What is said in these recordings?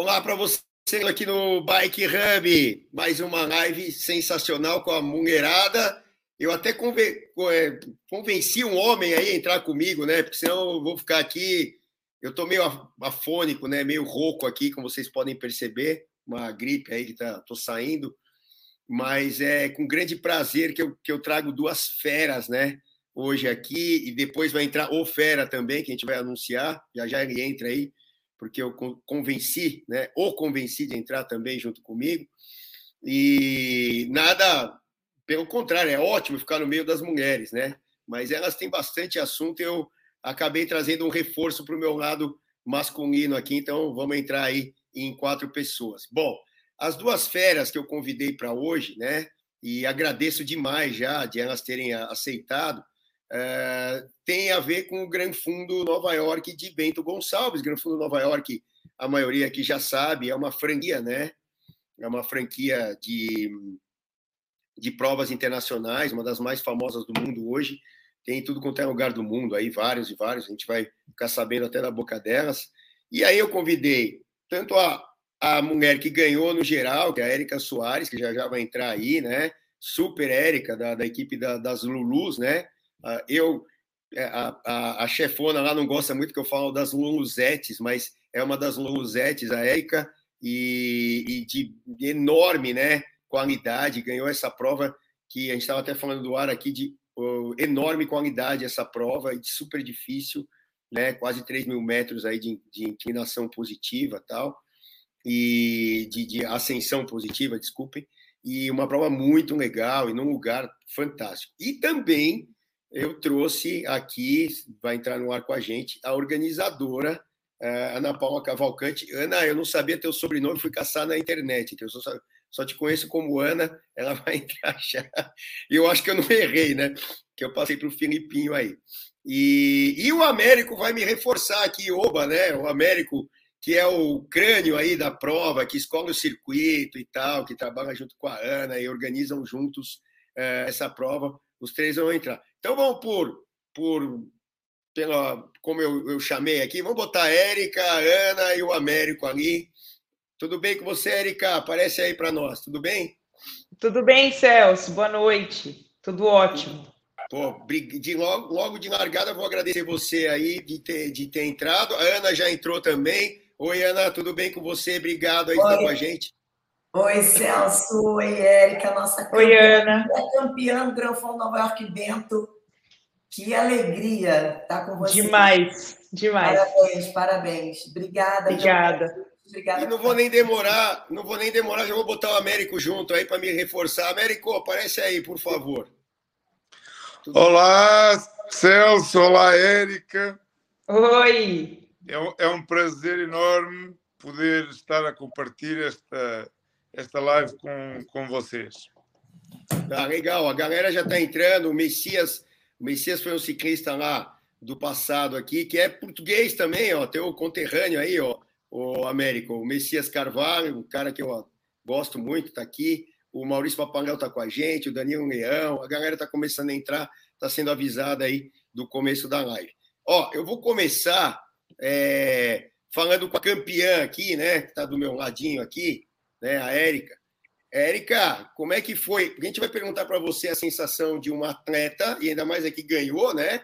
Olá para você aqui no Bike Hub, mais uma live sensacional com a mulherada. Eu até é, convenci um homem aí a entrar comigo, né? Porque senão eu vou ficar aqui. Eu tô meio afônico, né? Meio rouco aqui, como vocês podem perceber. Uma gripe aí que tá, tô saindo. Mas é com grande prazer que eu, que eu trago duas feras, né? Hoje aqui, e depois vai entrar o Fera também, que a gente vai anunciar. Já já ele entra aí porque eu convenci, né, ou convenci de entrar também junto comigo. E nada, pelo contrário, é ótimo ficar no meio das mulheres, né? Mas elas têm bastante assunto. Eu acabei trazendo um reforço para o meu lado masculino aqui, então vamos entrar aí em quatro pessoas. Bom, as duas feras que eu convidei para hoje, né? E agradeço demais já de elas terem aceitado é, tem a ver com o Gran Fundo Nova York de Bento Gonçalves. Gran Fundo Nova York, a maioria aqui já sabe, é uma franquia, né? É uma franquia de, de provas internacionais, uma das mais famosas do mundo hoje. Tem tudo quanto é lugar do mundo, aí vários e vários, a gente vai ficar sabendo até da boca delas. E aí eu convidei tanto a, a mulher que ganhou no geral, que é a Érica Soares, que já já vai entrar aí, né? Super Érica, da, da equipe da, das Lulus, né? Ah, eu, é, a, a, a, chefona lá não gosta muito que eu falo das Luluzetes, mas é uma das Luluzetes, a Érica, e, e de, enorme né, qualidade, ganhou essa prova que a gente estava até falando do ar aqui, de enorme qualidade essa prova, super difícil, né, quase 3 mil metros aí de, de inclinação positiva tal, e de, de ascensão positiva, desculpem, e uma prova muito legal e num lugar fantástico. E também eu trouxe aqui, vai entrar no ar com a gente, a organizadora uh, Ana Paula Cavalcante. Ana, eu não sabia teu sobrenome, fui caçar na internet, que eu só, só te conheço como Ana, ela vai entrar já. Eu acho que eu não errei, né? Que eu passei para o Filipinho aí. E, e o Américo vai me reforçar aqui, Oba, né? O Américo, que é o crânio aí da prova, que escolhe o circuito e tal, que trabalha junto com a Ana e organizam juntos uh, essa prova. Os três vão entrar. Então vamos por, por pela, como eu, eu chamei aqui, vamos botar a Érica, a Ana e o Américo ali. Tudo bem com você, Érica? Aparece aí para nós, tudo bem? Tudo bem, Celso. Boa noite. Tudo ótimo. Pô, de logo, logo de largada, vou agradecer você aí de ter, de ter entrado. A Ana já entrou também. Oi, Ana, tudo bem com você? Obrigado aí por estar com a gente. Oi, Celso. Oi, Érica, nossa campeã. Oi, Ana. campeã do Granfão Nova York Bento. Que alegria estar com você. Demais, demais. Parabéns, parabéns. Obrigada. Obrigada. Obrigada. E não vou nem demorar, não vou nem demorar, já vou botar o Américo junto aí para me reforçar. Américo, aparece aí, por favor. Tudo olá, Celso. Olá, Érica. Oi. É, é um prazer enorme poder estar a compartilhar esta, esta live com, com vocês. Tá legal, a galera já está entrando. O Messias, o Messias foi um ciclista lá do passado aqui, que é português também, ó, tem o conterrâneo aí, ó, o Américo, o Messias Carvalho, um cara que eu gosto muito, está aqui. O Maurício Papanel está com a gente, o Danilo Leão, a galera está começando a entrar, está sendo avisada aí do começo da live. Ó, eu vou começar é, falando com a campeã aqui, né, que está do meu ladinho aqui, né, a Érica. Érica, como é que foi? A gente vai perguntar para você a sensação de um atleta, e ainda mais aqui ganhou, né?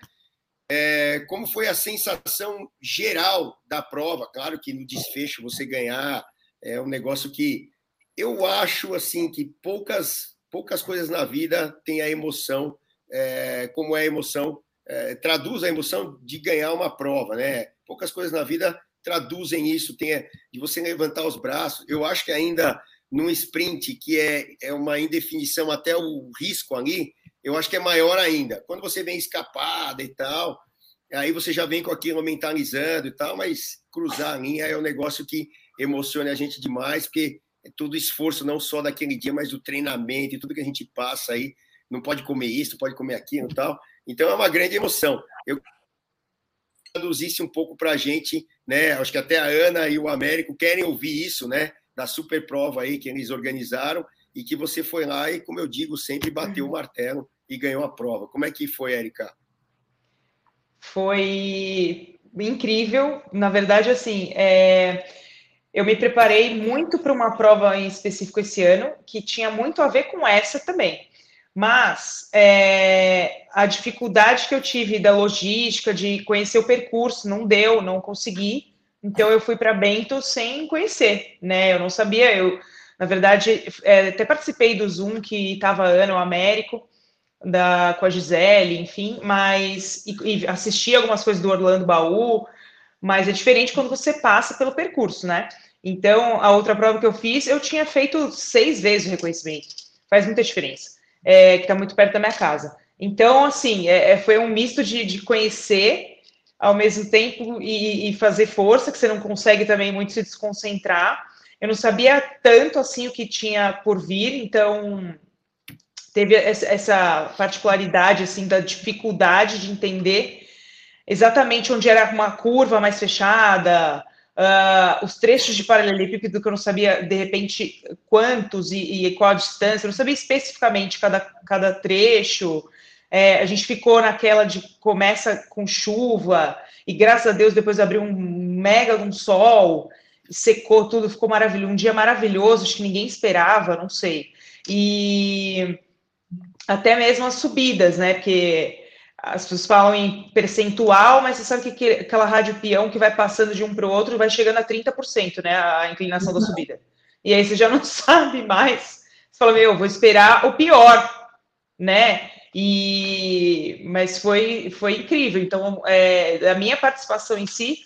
É, como foi a sensação geral da prova? Claro que no desfecho você ganhar é um negócio que eu acho assim que poucas poucas coisas na vida têm a emoção é, como é a emoção é, traduz a emoção de ganhar uma prova, né? Poucas coisas na vida traduzem isso, tem de você levantar os braços. Eu acho que ainda num sprint, que é, é uma indefinição, até o risco ali, eu acho que é maior ainda. Quando você vem escapada e tal, aí você já vem com aquilo mentalizando e tal, mas cruzar a linha é um negócio que emociona a gente demais, porque é todo esforço, não só daquele dia, mas do treinamento e tudo que a gente passa aí. Não pode comer isso, pode comer aquilo e tal. Então é uma grande emoção. Eu traduzisse um pouco para a gente, né? Acho que até a Ana e o Américo querem ouvir isso, né? Da super prova aí que eles organizaram e que você foi lá e, como eu digo, sempre bateu uhum. o martelo e ganhou a prova. Como é que foi, Erika? Foi incrível. Na verdade, assim, é... eu me preparei muito para uma prova em específico esse ano, que tinha muito a ver com essa também. Mas é, a dificuldade que eu tive da logística, de conhecer o percurso, não deu, não consegui. Então eu fui para Bento sem conhecer, né? Eu não sabia, eu, na verdade, é, até participei do Zoom que estava ano Américo, da, com a Gisele, enfim, mas e, e assisti algumas coisas do Orlando Baú, mas é diferente quando você passa pelo percurso, né? Então, a outra prova que eu fiz, eu tinha feito seis vezes o reconhecimento. Faz muita diferença. É, que está muito perto da minha casa. Então, assim, é, é, foi um misto de, de, conhecer ao mesmo tempo e, e, fazer força, que você não consegue também muito se desconcentrar. Eu não sabia tanto assim o que tinha por vir, então teve essa particularidade assim da dificuldade de entender exatamente onde era uma curva mais fechada, Uh, os trechos de paralelepípedo que eu não sabia, de repente, quantos e, e qual a distância, eu não sabia especificamente cada, cada trecho. É, a gente ficou naquela de começa com chuva, e graças a Deus depois abriu um mega um sol, secou tudo, ficou maravilhoso, um dia maravilhoso, acho que ninguém esperava, não sei. E até mesmo as subidas, né? Porque as pessoas falam em percentual, mas você sabe que aquela rádio peão que vai passando de um para o outro vai chegando a 30%, né? A inclinação da subida. E aí você já não sabe mais. Você fala, meu, vou esperar o pior, né? E mas foi, foi incrível. Então, é, a minha participação em si,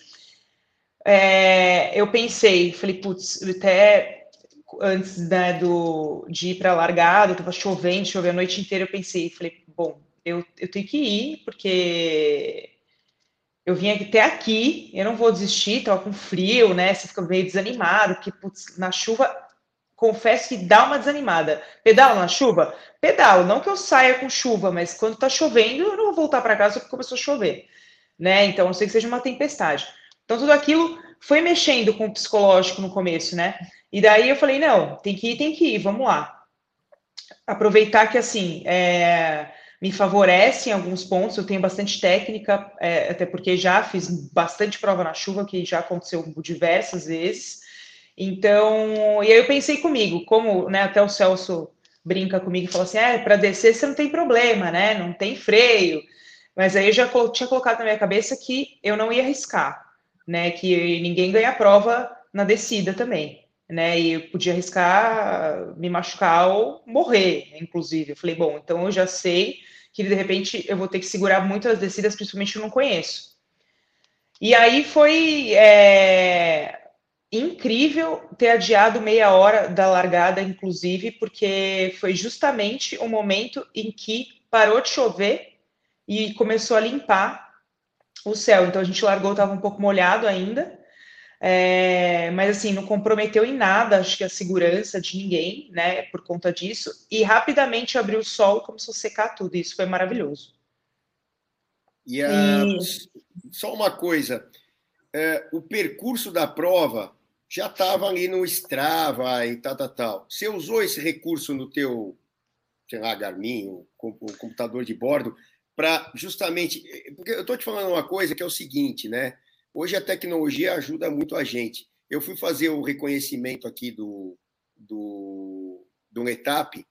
é, eu pensei, falei, putz, até antes né, do, de ir para a largada, estava chovendo, choveu a noite inteira, eu pensei, falei, bom, eu, eu tenho que ir, porque eu vim até aqui, eu não vou desistir, tava com frio, né? Você fica meio desanimado, porque putz, na chuva, confesso que dá uma desanimada. Pedalo na chuva? Pedalo, não que eu saia com chuva, mas quando tá chovendo, eu não vou voltar para casa porque começou a chover, né? Então, não sei que seja uma tempestade. Então, tudo aquilo foi mexendo com o psicológico no começo, né? E daí eu falei, não, tem que ir, tem que ir, vamos lá. Aproveitar que, assim, é me favorece em alguns pontos. Eu tenho bastante técnica, é, até porque já fiz bastante prova na chuva, que já aconteceu diversas vezes. Então, e aí eu pensei comigo, como né, até o Celso brinca comigo e fala assim: é, para descer você não tem problema, né? Não tem freio. Mas aí eu já tinha colocado na minha cabeça que eu não ia arriscar, né? Que ninguém ganha prova na descida também né? E eu podia arriscar me machucar ou morrer, inclusive. Eu falei, bom, então eu já sei que de repente eu vou ter que segurar muitas descidas, principalmente eu não conheço. E aí foi é, incrível ter adiado meia hora da largada, inclusive, porque foi justamente o momento em que parou de chover e começou a limpar o céu. Então a gente largou, estava um pouco molhado ainda, é, mas assim, não comprometeu em nada, acho que a segurança de ninguém, né, por conta disso, e rapidamente abriu o sol e começou a secar tudo, isso foi maravilhoso. E, a... e... só uma coisa, é, o percurso da prova já estava ali no Strava e tal, tal, tal. Você usou esse recurso no teu, sei lá, Garmin, o computador de bordo, para justamente, porque eu estou te falando uma coisa que é o seguinte, né? Hoje a tecnologia ajuda muito a gente. Eu fui fazer o reconhecimento aqui do, do, do Etap,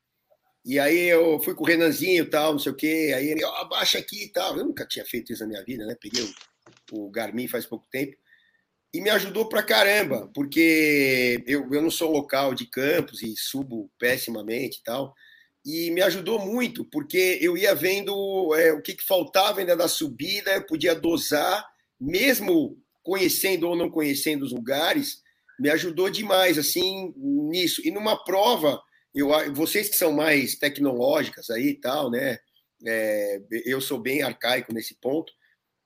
e aí eu fui com o Renanzinho e tal, não sei o quê, aí ele, oh, abaixa aqui e tal. Eu nunca tinha feito isso na minha vida, né? Peguei o, o Garmin faz pouco tempo, e me ajudou pra caramba, porque eu, eu não sou local de campos e subo pessimamente e tal, e me ajudou muito, porque eu ia vendo é, o que, que faltava ainda da subida, eu podia dosar, mesmo conhecendo ou não conhecendo os lugares, me ajudou demais assim nisso. E numa prova, eu, vocês que são mais tecnológicas aí e tal, né? É, eu sou bem arcaico nesse ponto.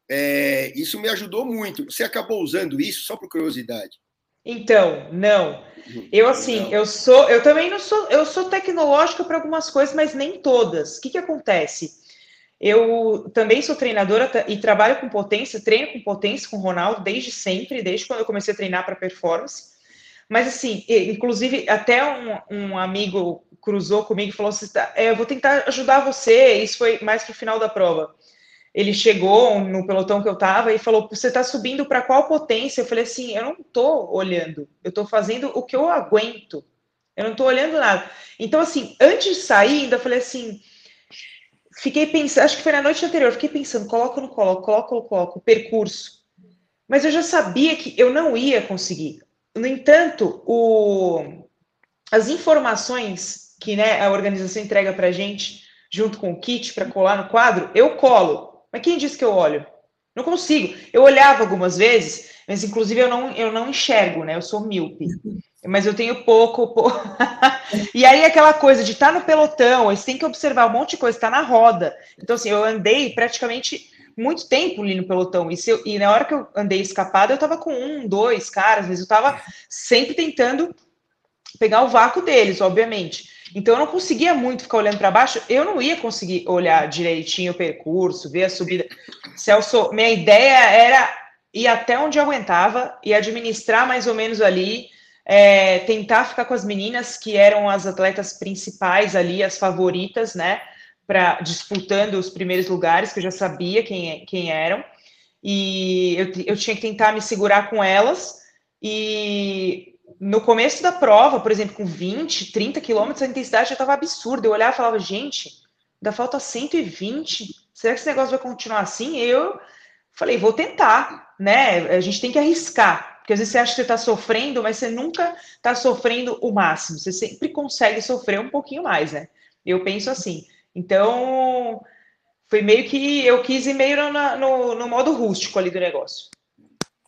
É, isso me ajudou muito. Você acabou usando isso só por curiosidade? Então, não. Eu assim, não. eu sou, eu também não sou, eu sou tecnológica para algumas coisas, mas nem todas. O que que acontece? Eu também sou treinadora e trabalho com potência, treino com potência com o Ronaldo desde sempre, desde quando eu comecei a treinar para performance. Mas assim, inclusive até um, um, amigo cruzou comigo e falou assim: é, eu vou tentar ajudar você. Isso foi mais para o final da prova. ele chegou no pelotão que eu estava e falou: Você está subindo para qual potência? Eu falei assim: Eu não estou olhando, eu estou fazendo o que eu aguento, eu não estou olhando nada. Então, assim, antes de sair, ainda falei assim: Fiquei pensando, acho que foi na noite anterior, fiquei pensando: coloco ou não coloco, coloco ou coloco, percurso. Mas eu já sabia que eu não ia conseguir. No entanto, o, as informações que né, a organização entrega para gente, junto com o kit para colar no quadro, eu colo mas quem disse que eu olho? Não consigo. Eu olhava algumas vezes, mas inclusive eu não, eu não enxergo, né? Eu sou míope. Mas eu tenho pouco. pouco... e aí aquela coisa de estar tá no pelotão, você tem que observar um monte de coisa, está na roda. Então, assim, eu andei praticamente muito tempo ali no pelotão. E, eu, e na hora que eu andei escapada, eu estava com um, dois caras, vezes eu estava sempre tentando pegar o vácuo deles, obviamente. Então eu não conseguia muito ficar olhando para baixo, eu não ia conseguir olhar direitinho o percurso, ver a subida. Celso, minha ideia era ir até onde eu aguentava e administrar mais ou menos ali, é, tentar ficar com as meninas que eram as atletas principais ali, as favoritas, né? Para disputando os primeiros lugares, que eu já sabia quem, quem eram. E eu, eu tinha que tentar me segurar com elas. E no começo da prova, por exemplo, com 20, 30 quilômetros, a intensidade já estava absurda. Eu olhava e falava, gente, ainda falta 120. Será que esse negócio vai continuar assim? Eu falei, vou tentar, né? A gente tem que arriscar. Porque às vezes você acha que você está sofrendo, mas você nunca está sofrendo o máximo. Você sempre consegue sofrer um pouquinho mais, né? Eu penso assim. Então, foi meio que eu quis ir meio no, no, no modo rústico ali do negócio.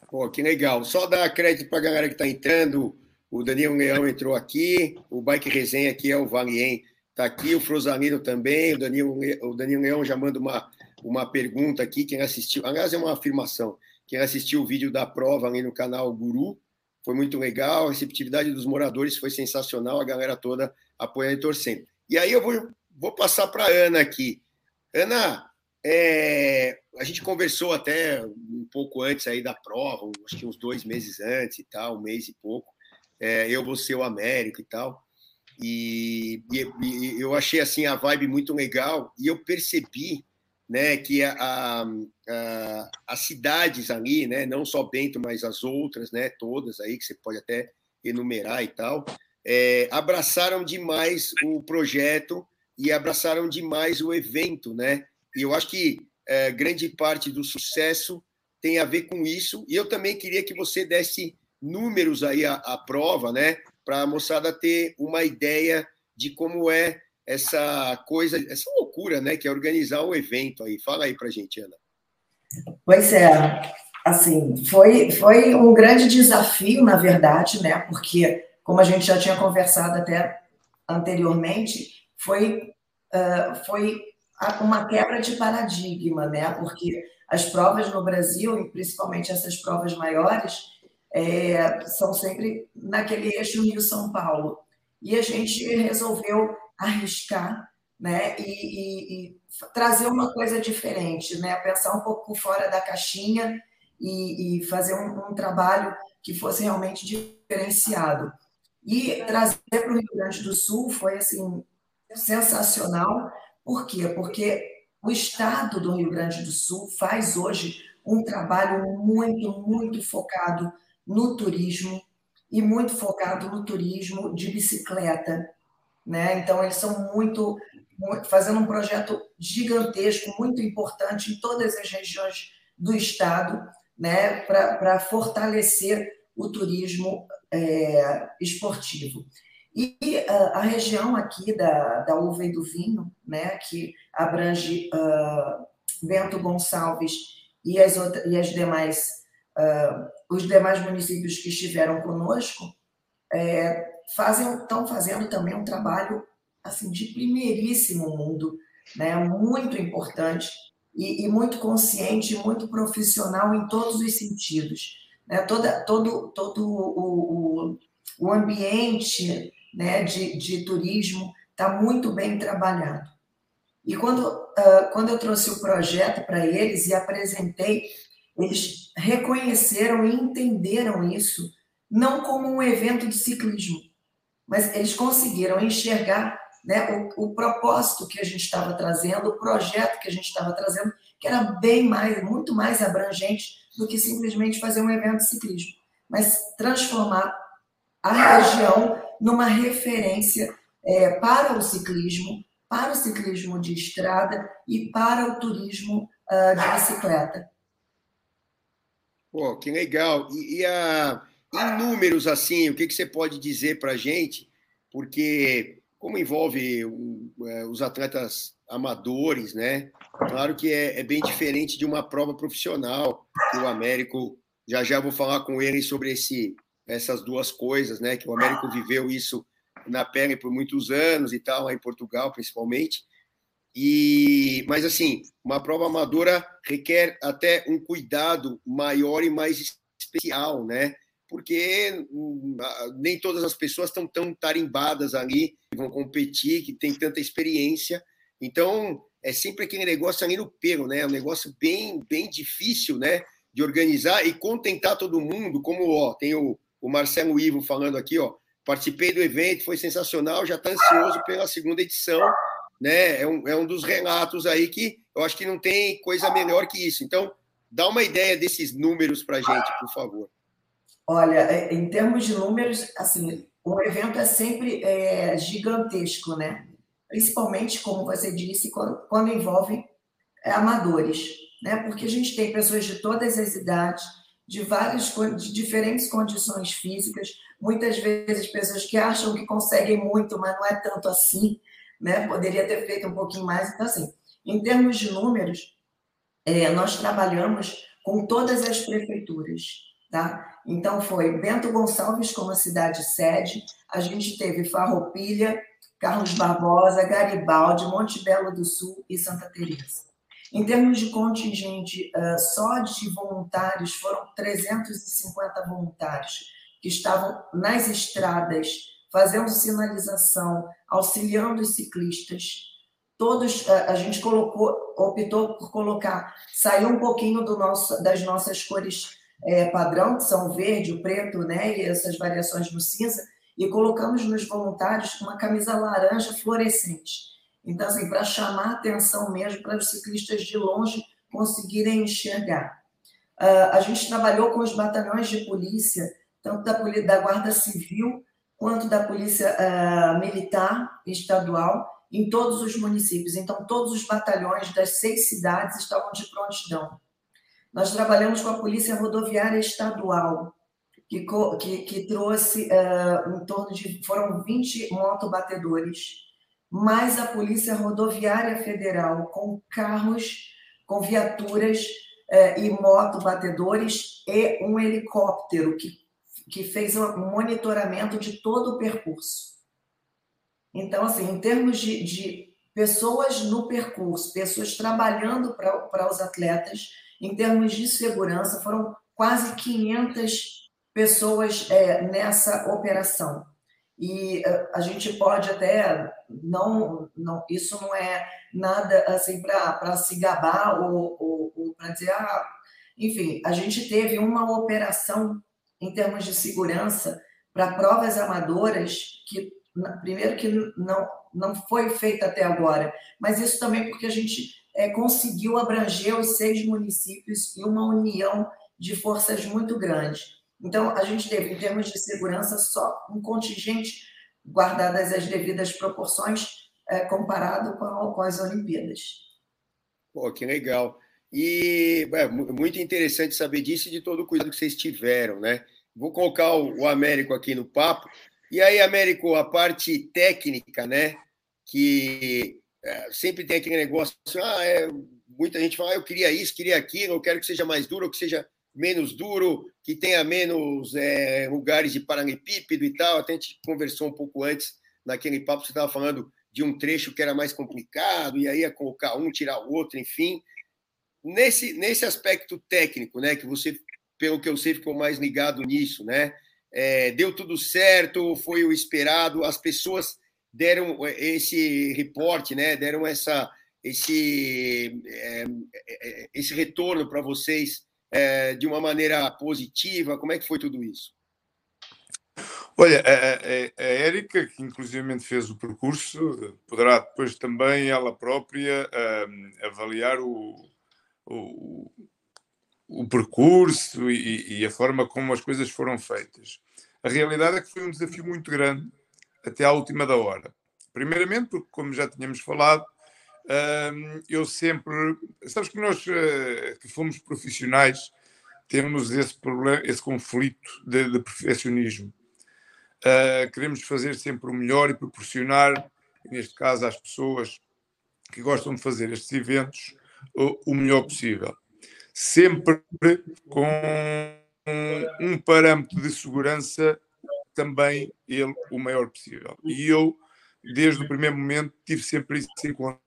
Pô, que legal. Só dar crédito para a galera que está entrando. O Daniel Leão entrou aqui, o Bike Resenha aqui é o Valien, está aqui, o Frosalino também, o Daniel, o Daniel Leão já manda uma, uma pergunta aqui, quem assistiu, aliás, é uma afirmação, quem assistiu o vídeo da prova ali no canal Guru, foi muito legal, a receptividade dos moradores foi sensacional, a galera toda apoiando e torcendo. E aí eu vou, vou passar para a Ana aqui. Ana, é, a gente conversou até um pouco antes aí da prova, acho que uns dois meses antes e tal, um mês e pouco. É, eu vou ser o Américo e tal. E, e, e, eu achei assim a vibe muito legal e eu percebi né, que a, a, as cidades ali, né, não só Bento, mas as outras, né, todas aí que você pode até enumerar e tal, é, abraçaram demais o projeto e abraçaram demais o evento, né? E eu acho que é, grande parte do sucesso tem a ver com isso. E eu também queria que você desse números aí à, à prova, né? Para a moçada ter uma ideia de como é essa coisa, essa loucura, né? Que é organizar o um evento aí. Fala aí para gente, Ana. Pois é, assim, foi, foi um grande desafio, na verdade, né? Porque, como a gente já tinha conversado até anteriormente, foi, uh, foi uma quebra de paradigma, né? Porque as provas no Brasil, e principalmente essas provas maiores, é, são sempre naquele eixo Rio-São Paulo. E a gente resolveu arriscar né? E, e, e, trazer uma coisa diferente, né? Pensar um pouco fora da caixinha e, e fazer um, um, trabalho que fosse realmente diferenciado. E trazer para o Rio Grande do Sul foi assim sensacional, por quê? Porque o Estado do Rio Grande do Sul faz hoje um trabalho muito, muito focado no turismo e muito focado no turismo de bicicleta. Né? Então, eles são muito, muito fazendo um projeto gigantesco, muito importante em todas as regiões do Estado, né? para fortalecer o turismo é, esportivo. E uh, a região aqui da, da uva e do vinho, né, que abrange uh, Bento Gonçalves e as, outras, e as demais, uh, os demais municípios que estiveram conosco, é, fazem, estão fazendo também um trabalho assim de primeiríssimo mundo, né, muito importante e, e muito consciente, muito profissional em todos os sentidos. Né, toda, todo todo o, o, o ambiente né, de, de turismo está muito bem trabalhado. E quando, uh, quando eu trouxe o projeto para eles e apresentei, eles reconheceram e entenderam isso não como um evento de ciclismo, mas eles conseguiram enxergar né, o, o propósito que a gente estava trazendo, o projeto que a gente estava trazendo, que era bem mais, muito mais abrangente do que simplesmente fazer um evento de ciclismo, mas transformar a região numa referência é, para o ciclismo, para o ciclismo de estrada e para o turismo uh, de bicicleta. Pô, que legal. E, e a, em números, assim, o que, que você pode dizer para a gente? Porque, como envolve é, os atletas amadores, né? Claro que é, é, bem diferente de uma prova profissional, que o Américo, já já vou falar com ele sobre esse, essas duas coisas, né? Que o Américo viveu isso na pele por muitos anos e tal, em Portugal, principalmente. E, mas assim, uma prova amadora requer até um cuidado maior e mais especial, né? Porque hum, nem todas as pessoas estão tão tarimbadas ali, que vão competir, que tem tanta experiência. Então, é sempre aquele negócio ali no pelo, né? Um negócio bem, bem difícil, né? De organizar e contentar todo mundo, como ó, tem o, o Marcelo Ivo falando aqui, ó. Participei do evento, foi sensacional, já está ansioso pela segunda edição. Né? É, um, é um dos relatos aí que eu acho que não tem coisa melhor que isso. Então, dá uma ideia desses números para gente, por favor. Olha, é, em termos de números, assim, o evento é sempre é, gigantesco, né? Principalmente, como você disse, quando, quando envolve é, amadores, né? Porque a gente tem pessoas de todas as idades, de várias de diferentes condições físicas, muitas vezes pessoas que acham que conseguem muito, mas não é tanto assim, né? Poderia ter feito um pouquinho mais. Então, assim, em termos de números, é, nós trabalhamos com todas as prefeituras, tá? Então, foi Bento Gonçalves como a cidade sede, a gente teve Farroupilha, Carlos Barbosa, Garibaldi, Monte Belo do Sul e Santa Teresa. Em termos de contingente, uh, só de voluntários, foram 350 voluntários que estavam nas estradas, fazendo sinalização, auxiliando os ciclistas. Todos, a, gente colocou, optou por colocar, saiu um pouquinho do nosso, das nossas cores é, padrão, que são o verde, o preto, né, e essas variações no cinza, e colocamos nos voluntários uma camisa laranja fluorescente. Então, assim, para chamar atenção mesmo para os ciclistas de longe conseguirem enxergar. Uh, a gente trabalhou com os batalhões de polícia tanto da, da Guarda Civil quanto da Polícia uh, Militar Estadual em todos os municípios. Então, todos os batalhões das seis cidades estavam de prontidão. Nós trabalhamos com a Polícia Rodoviária Estadual, que, que, que trouxe uh, em torno de. foram 20 motobatedores, mais a Polícia Rodoviária Federal, com carros, com viaturas uh, e motobatedores e um helicóptero que que fez um monitoramento de todo o percurso. Então, assim, em termos de, de pessoas no percurso, pessoas trabalhando para os atletas, em termos de segurança, foram quase 500 pessoas é, nessa operação. E é, a gente pode até não, não isso não é nada assim para se gabar ou, ou, ou para dizer, ah, enfim, a gente teve uma operação em termos de segurança para provas amadoras que primeiro que não não foi feita até agora, mas isso também porque a gente é, conseguiu abranger os seis municípios e uma união de forças muito grande. Então a gente teve em termos de segurança só um contingente guardadas as devidas proporções é, comparado com, com as Olimpíadas. Pô, que legal. E é muito interessante saber disso e de todo o cuidado que vocês tiveram, né? Vou colocar o, o Américo aqui no papo. E aí, Américo, a parte técnica, né? Que é, sempre tem aquele negócio, ah, é, muita gente fala, ah, eu queria isso, queria aquilo, eu quero que seja mais duro, que seja menos duro, que tenha menos é, lugares de paralelepípedo e tal. Até a gente conversou um pouco antes, naquele papo, você estava falando de um trecho que era mais complicado, e aí ia colocar um, tirar o outro, enfim nesse, nesse aspecto técnico, né, que você, pelo que eu sei, ficou mais ligado nisso, né? É, deu tudo certo, foi o esperado, as pessoas deram esse reporte, né? Deram essa, esse, é, esse retorno para vocês é, de uma maneira positiva. Como é que foi tudo isso? Olha, a, a, a Érica, que inclusivamente fez o percurso, poderá depois também ela própria um, avaliar o, o, o percurso e, e, a forma como as coisas foram feitas. A realidade é que foi um desafio muito grande até à última da hora. Primeiramente, porque, como já tínhamos falado, um, eu sempre. Sabes que nós uh, que fomos profissionais temos esse problema, esse conflito de, de perfeccionismo. Uh, queremos fazer sempre o melhor e proporcionar, neste caso, às pessoas que gostam de fazer estes eventos, o melhor possível. Sempre com um, um, parâmetro de segurança também ele o maior possível. E eu, desde o primeiro momento, tive sempre isso em conta,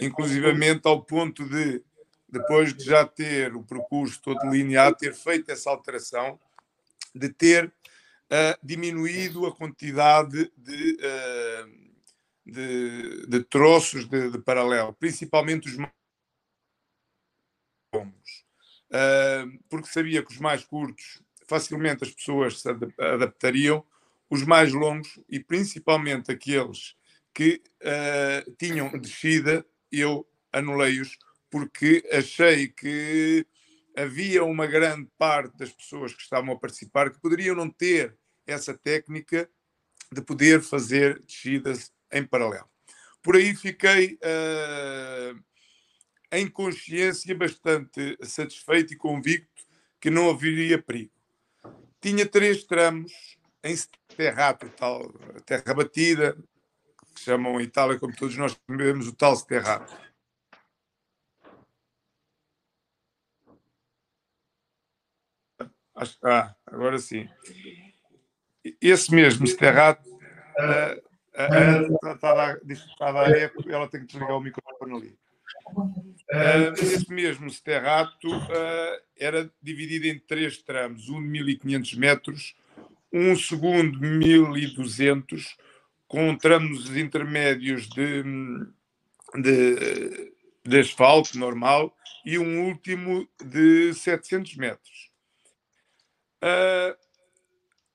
inclusivamente ao ponto de depois de já ter o percurso todo delineado, ter feito essa alteração, de ter uh, diminuído a quantidade de, uh, de, de, troços de, de, paralelo, principalmente os mais longos, uh, porque sabia que os mais curtos facilmente as pessoas se adaptariam, os mais longos e principalmente aqueles que tinham descida, eu anulei-os porque achei que havia uma grande parte das pessoas que estavam a participar que poderiam não ter essa técnica de poder fazer descidas em paralelo. Por aí fiquei uh, em consciência bastante satisfeito e convicto que não haveria perigo. Tinha três tramos em terrato, tal terra batida, que chamam em Itália, como todos nós sabemos, o tal terrato Ah, agora sim. Esse mesmo Sterrato está a dar eco, ela tem que desligar o microfone ali. Uh, esse mesmo Sterrato uh, era dividido em três tramos, um de 1500 metros, um segundo de 1200, com tramos intermédios de, de, de asfalto normal e um último de 700 metros. Uh,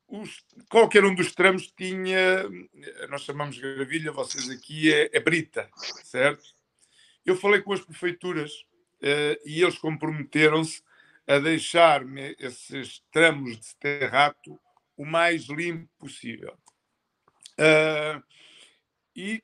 os, qualquer um dos tramos tinha, nós chamamos gravilha, vocês aqui é, é brita, certo? Eu falei com as prefeituras uh, e eles comprometeram-se a deixar-me esses tramos de terrato o mais limpo possível. Uh, e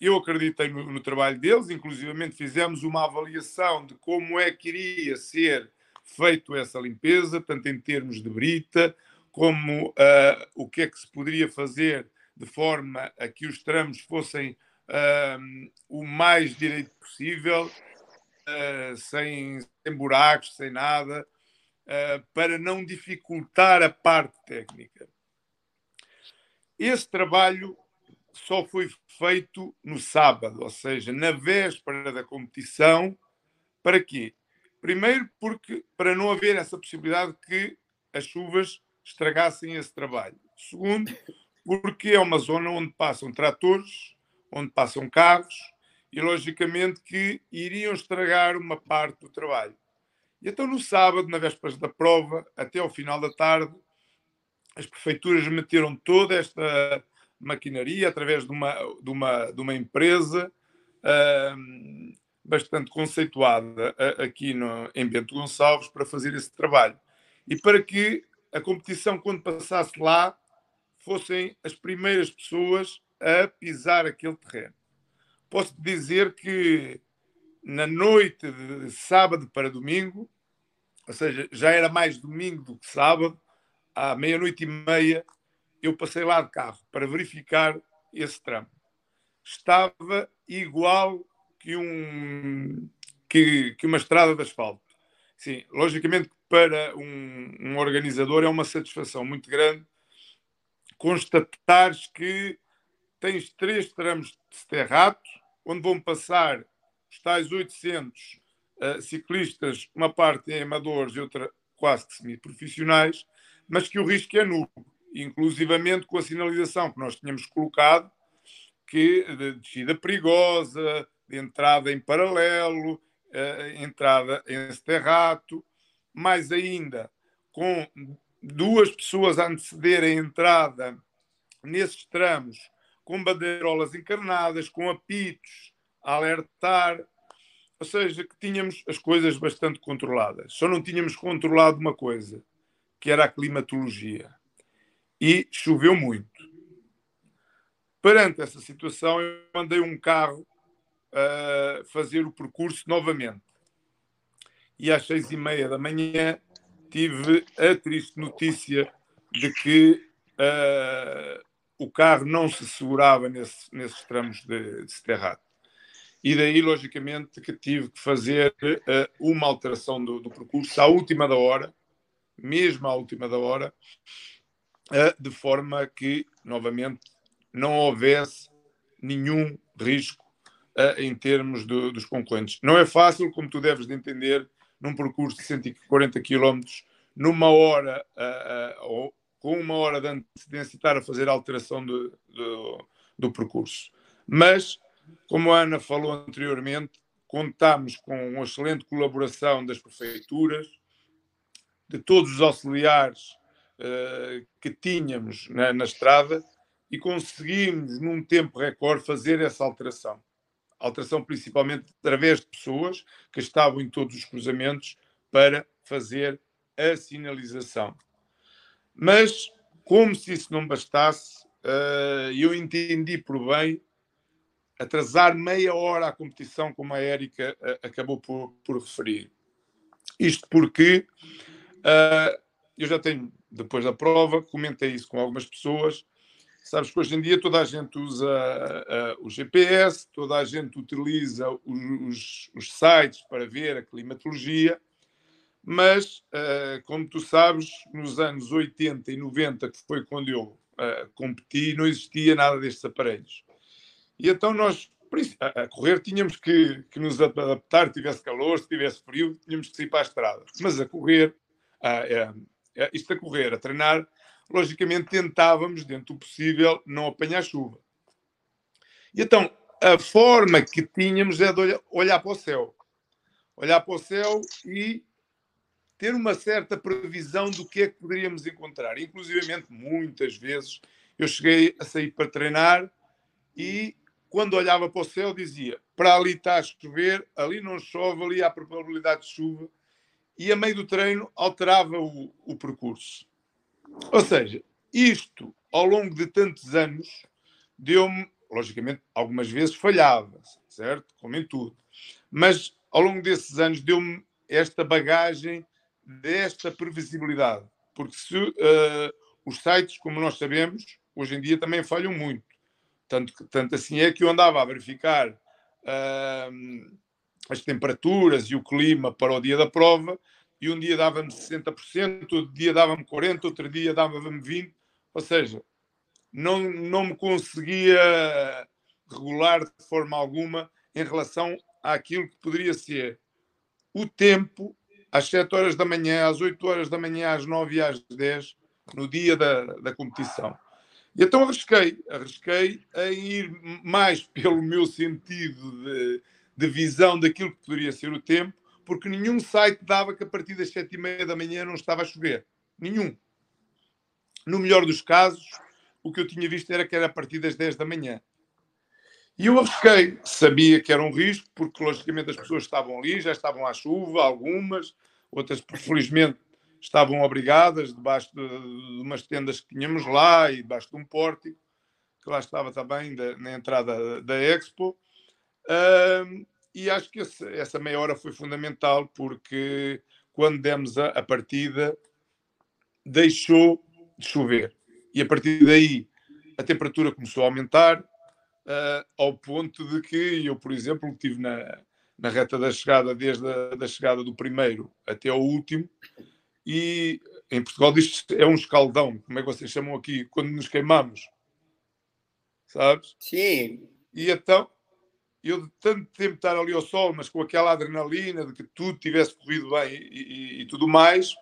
eu acreditei no, no, trabalho deles, inclusivamente fizemos uma avaliação de como é que iria ser feito essa limpeza, tanto em termos de brita, como uh, o que é que se poderia fazer de forma a que os tramos fossem uh, o mais direito possível, uh, sem, sem, buracos, sem nada, para não dificultar a parte técnica. Esse trabalho só foi feito no sábado, ou seja, na véspera da competição. Para quê? Primeiro, porque para não haver essa possibilidade que as chuvas estragassem esse trabalho. Segundo, porque é uma zona onde passam tratores, onde passam carros e, logicamente, que iriam estragar uma parte do trabalho. E então, no sábado, na véspera da prova, até ao final da tarde, as prefeituras meteram toda esta maquinaria através de uma, de uma, de uma empresa. Uh, bastante conceituada aqui no, em Bento Gonçalves para fazer esse trabalho. E para que a competição, quando passasse lá, fossem as primeiras pessoas a pisar aquele terreno. Posso dizer que na noite de sábado para domingo, ou seja, já era mais domingo do que sábado, à meia-noite e meia, eu passei lá de carro para verificar esse tramo. Estava igual que, um, que, que uma estrada de asfalto. Sim, logicamente para um, um organizador é uma satisfação muito grande constatares que tens três tramos de terrato, onde vão passar os tais 800 uh, eh, ciclistas, uma parte em amadores e outra quase que semi-profissionais, mas que o risco é nulo, inclusivamente com a sinalização que nós tínhamos colocado, que de descida perigosa, de entrada em paralelo, uh, entrada em terrato, mais ainda com duas pessoas a anteceder a entrada nesses tramos com bandeirolas encarnadas, com apitos a alertar, ou seja, que tínhamos as coisas bastante controladas. Só não tínhamos controlado uma coisa, que era a climatologia. E choveu muito. Perante essa situação, eu mandei um carro fazer o percurso novamente. E às seis e meia da manhã tive a triste notícia de que o carro não se segurava nesse, nesses tramos de, de. E daí, logicamente, que tive que fazer uh, uma alteração do, do, percurso à última da hora, mesmo à última da hora, uh, de forma que, novamente, não houvesse nenhum risco uh, em termos do, dos concorrentes. Não é fácil, como tu deves de entender, num percurso de 140 km, numa hora com uma hora de antecedência estar a fazer alteração do, do, do percurso. Mas, como a Ana falou anteriormente, contamos com uma excelente colaboração das prefeituras, de todos os auxiliares uh, que tínhamos na, na, estrada e conseguimos, num tempo recorde, fazer essa alteração. Alteração principalmente através de pessoas que estavam em todos os cruzamentos para fazer a sinalização. Mas, como se isso não bastasse, uh, eu entendi por bem atrasar meia hora a competição, como a Érica uh, acabou por, por, referir. Isto porque uh, eu já tenho, depois da prova, comentei isso com algumas pessoas. Sabes que hoje em dia toda a gente usa o GPS, toda a gente utiliza os, os sites para ver a climatologia mas, uh, como tu sabes, nos anos 80 e 90, que foi quando eu uh, competi, não existia nada destes aparelhos. E então nós, a correr, tínhamos que, que nos adaptar, tivesse calor, se tivesse frio, tínhamos que sair para a estrada. Mas a correr, uh, isto a correr, a treinar, logicamente tentávamos, dentro do possível, não apanhar chuva. E então, a forma que tínhamos é de olhar para o céu. Olhar para o céu e ter uma certa previsão do que é que poderíamos encontrar. Inclusive, muitas vezes, eu cheguei a sair para treinar e, quando olhava para o céu, dizia: para ali está a chover, ali não chove, ali há probabilidade de chuva. E, a meio do treino, alterava o, o percurso. Ou seja, isto, ao longo de tantos anos, deu-me, logicamente, algumas vezes falhava, certo? Como em tudo. Mas, ao longo desses anos, deu-me esta bagagem desta previsibilidade. Porque se uh, os sites, como nós sabemos, hoje em dia também falham muito. Tanto, tanto assim é que eu andava a verificar uh, as temperaturas e o clima para o dia da prova, e um dia dava-me 60%, outro dia dava-me 40%, outro dia dava-me 20%, ou seja, não, não me conseguia regular de forma alguma em relação àquilo que poderia ser o tempo às 7 horas da manhã, às 8 horas da manhã, às 9 e às 10, no dia da, da competição. E então arrisquei, arrisquei em ir mais pelo meu sentido de, de visão daquilo que poderia ser o tempo, porque nenhum site dava que a partir das 7 e meia da manhã não estava a chover. Nenhum. No melhor dos casos, o que eu tinha visto era que era a partir das 10 da manhã. E eu arrisquei, sabia que era um risco, porque logicamente as pessoas estavam ali, já estavam à chuva, algumas, outras, felizmente, estavam obrigadas, debaixo de, de umas tendas que tínhamos lá e debaixo de um pórtico, que lá estava também da, na entrada da Expo. E acho que esse, essa meia hora foi fundamental, porque quando demos a, a partida, deixou de chover. E a partir daí a temperatura começou a aumentar, uh, ao ponto de que eu, por exemplo, estive na, na reta da chegada, desde a da chegada do primeiro até ao último, e em Portugal diz é um escaldão, como é que vocês chamam aqui, quando nos queimamos, sabes? Sim. E então, eu de tanto tempo estar ali ao sol, mas com aquela adrenalina de que tudo tivesse corrido bem e, e, e tudo mais,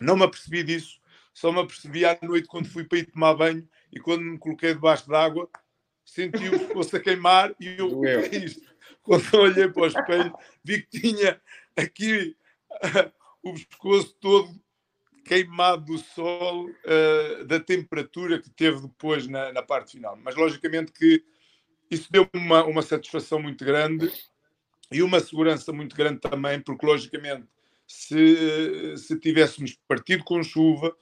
não me apercebi disso, só me apercebi à noite quando fui para ir tomar banho e quando me coloquei debaixo d'água, sentiu que fosse a queimar e eu, o é isto? Quando olhei para o espelho, vi que tinha aqui uh, o pescoço todo queimado do sol, uh, da temperatura que teve depois na, na, parte final. Mas, logicamente, que isso deu uma, uma satisfação muito grande e uma segurança muito grande também, porque, logicamente, se, se tivéssemos partido com chuva,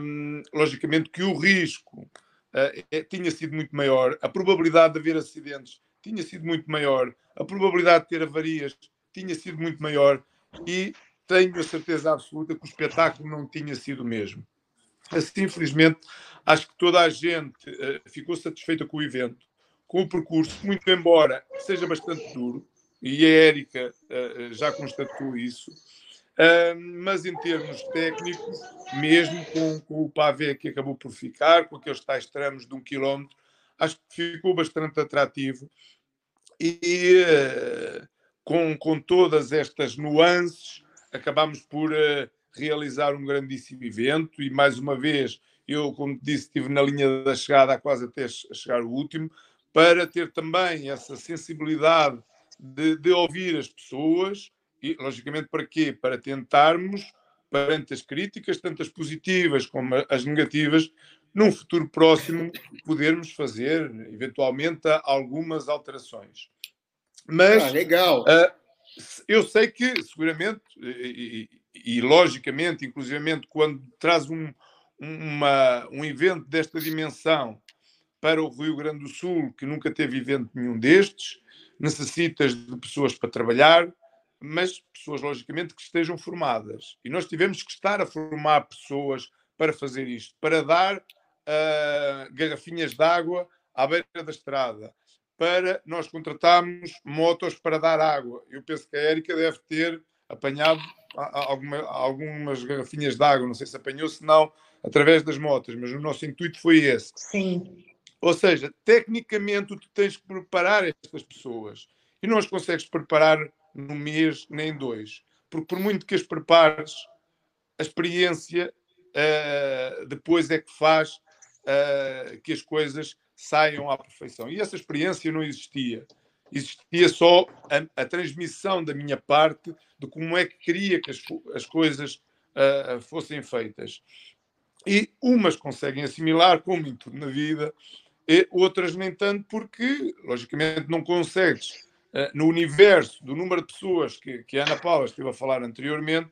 um, logicamente que o risco uh, tinha sido muito maior, a probabilidade de haver acidentes tinha sido muito maior, a probabilidade de ter avarias tinha sido muito maior. E tenho a certeza absoluta que o espetáculo não tinha sido o mesmo. Assim, infelizmente, acho que toda a gente uh, ficou satisfeita com o evento, com o percurso, muito embora seja bastante duro, e a Érica uh, já constatou isso, mas em termos técnicos, mesmo com, com, o pavé que acabou por ficar, com aqueles tais tramos de um quilómetro, acho que ficou bastante atrativo. E uh, com, com todas estas nuances acabámos por uh, realizar um grandíssimo evento. E mais uma vez eu, como disse, estive na linha da chegada quase até chegar o último, para ter também essa sensibilidade de, de ouvir as pessoas, e, logicamente, para quê? Para tentarmos, perante as críticas, tanto as positivas como as negativas, num futuro próximo, podermos fazer, eventualmente, algumas alterações. Mas, ah, legal. Uh, eu sei que, seguramente, e, e, e logicamente, inclusivamente, quando traz um, uma, um evento desta dimensão para o Rio Grande do Sul, que nunca teve evento nenhum destes, necessitas de pessoas para trabalhar, mas pessoas, logicamente, que estejam formadas. E nós tivemos que estar a formar pessoas para fazer isto, para dar uh, garrafinhas de água à beira da estrada, para nós contratarmos motos para dar água. Eu penso que a Érica deve ter apanhado alguma, algumas garrafinhas de água, não sei se apanhou, se não, através das motas, mas o nosso intuito foi esse. Sim. Ou seja, tecnicamente tu tens que preparar estas pessoas e não as consegues preparar num mês nem em dois. Porque por muito que as prepares, a experiência uh, depois é que faz uh, que as coisas saiam à perfeição. E essa experiência não existia. Existia só a, a transmissão da minha parte de como é que queria que as, as coisas uh, fossem feitas. E umas conseguem assimilar, como em tudo na vida, e outras nem tanto, porque, logicamente, não consegues no universo do número de pessoas que, que a Ana Paula esteve a falar anteriormente,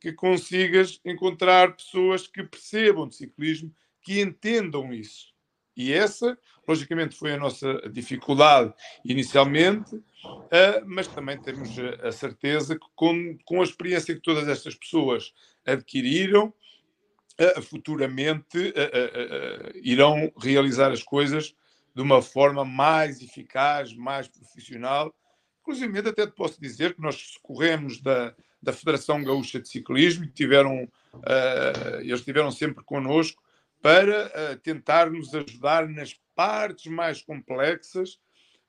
que consigas encontrar pessoas que percebam de ciclismo, que entendam isso. E essa, logicamente, foi a nossa dificuldade inicialmente, uh, mas também temos a certeza que, com, com a experiência que todas estas pessoas adquiriram, futuramente irão realizar as coisas de uma forma mais eficaz, mais profissional. Inclusive, até te posso dizer que nós socorremos da, da Federação Gaúcha de Ciclismo tiveram, uh, eles estiveram sempre connosco para uh, tentar nos ajudar nas partes mais complexas,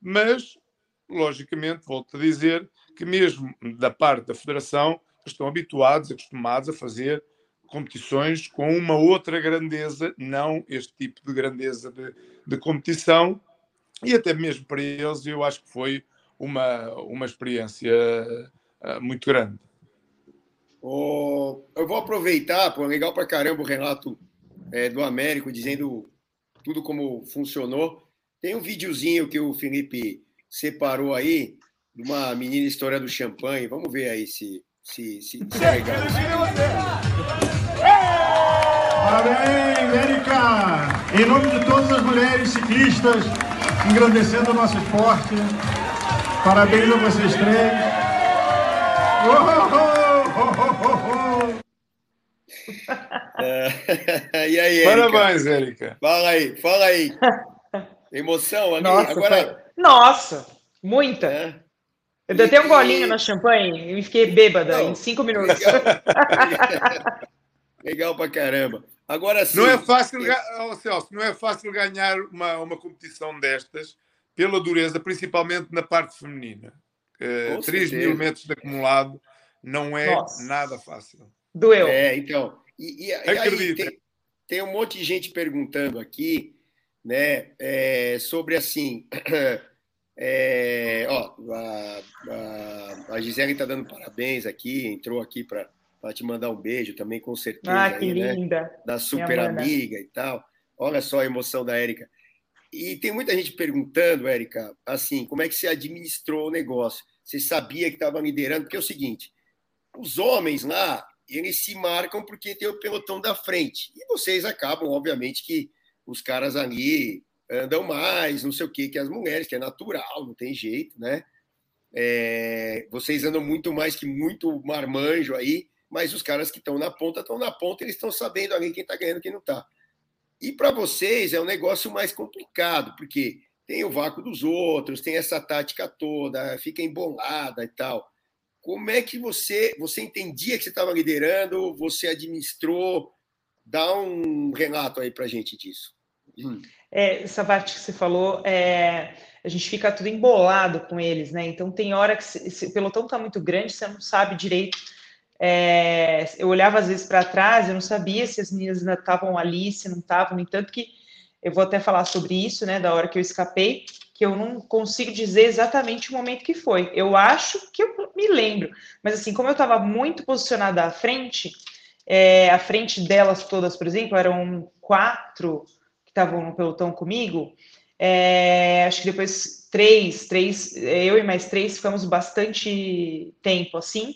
mas, logicamente, volto a dizer que mesmo da parte da Federação, estão habituados, acostumados a fazer competições com uma outra grandeza, não este tipo de grandeza de, de competição, e até mesmo para eles eu acho que foi uma, uma experiência uh, muito grande. Oh, eu vou aproveitar, pô, legal para caramba o relato é, do Américo dizendo tudo como funcionou. Tem um videozinho que o Felipe separou aí de uma menina história do champanhe. Vamos ver aí se, se, se, se é legal. Parabéns, Érica! Em nome de todas as mulheres ciclistas, engrandecendo o nosso esporte, parabéns a vocês três. É, e aí, Érica? Parabéns, Érica. Fala aí, fala aí. Emoção ali. Nossa, Agora... Foi... Nossa muita. É. Eu dei até um golinho na champanhe e fiquei bêbada Não, em cinco minutos. Legal. legal pra caramba. Agora sim. Não é fácil, oh, Celso, não é fácil ganhar uma, uma competição destas pela dureza, principalmente na parte feminina. Uh, 3 mil metros de acumulado não é Nossa. nada fácil. Doeu. É, então. E, e, aí, tem, tem, um monte de gente perguntando aqui, né, é, sobre assim. É, ó, a, a, a Gisele está dando parabéns aqui, entrou aqui para para te mandar um beijo também, com certeza. Ah, que aí, né? linda. Da super amiga e tal. Olha só a emoção da Érica. E tem muita gente perguntando, Érica, assim, como é que você administrou o negócio? Você sabia que estava liderando? Porque é o seguinte, os homens lá, eles se marcam porque tem o pelotão da frente. E vocês acabam, obviamente, que os caras ali andam mais, não sei o que, que as mulheres, que é natural, não tem jeito, né? É, vocês andam muito mais que muito marmanjo aí, mas os caras que estão na ponta estão na ponta, eles estão sabendo ali quem está ganhando quem não está. E para vocês é um negócio mais complicado, porque tem o vácuo dos outros, tem essa tática toda, fica embolada e tal. Como é que você você entendia que você estava liderando, você administrou? Dá um relato aí para gente disso. Hum. É, essa parte que você falou, é, a gente fica tudo embolado com eles, né? Então tem hora que se, se o pelotão está muito grande, você não sabe direito é, eu olhava às vezes para trás, eu não sabia se as meninas ainda estavam ali, se não estavam, no entanto que eu vou até falar sobre isso, né, da hora que eu escapei, que eu não consigo dizer exatamente o momento que foi. Eu acho que eu me lembro, mas assim, como eu estava muito posicionada à frente, é, à frente delas todas, por exemplo, eram quatro que estavam no pelotão comigo, é, acho que depois três, três, eu e mais três ficamos bastante tempo assim,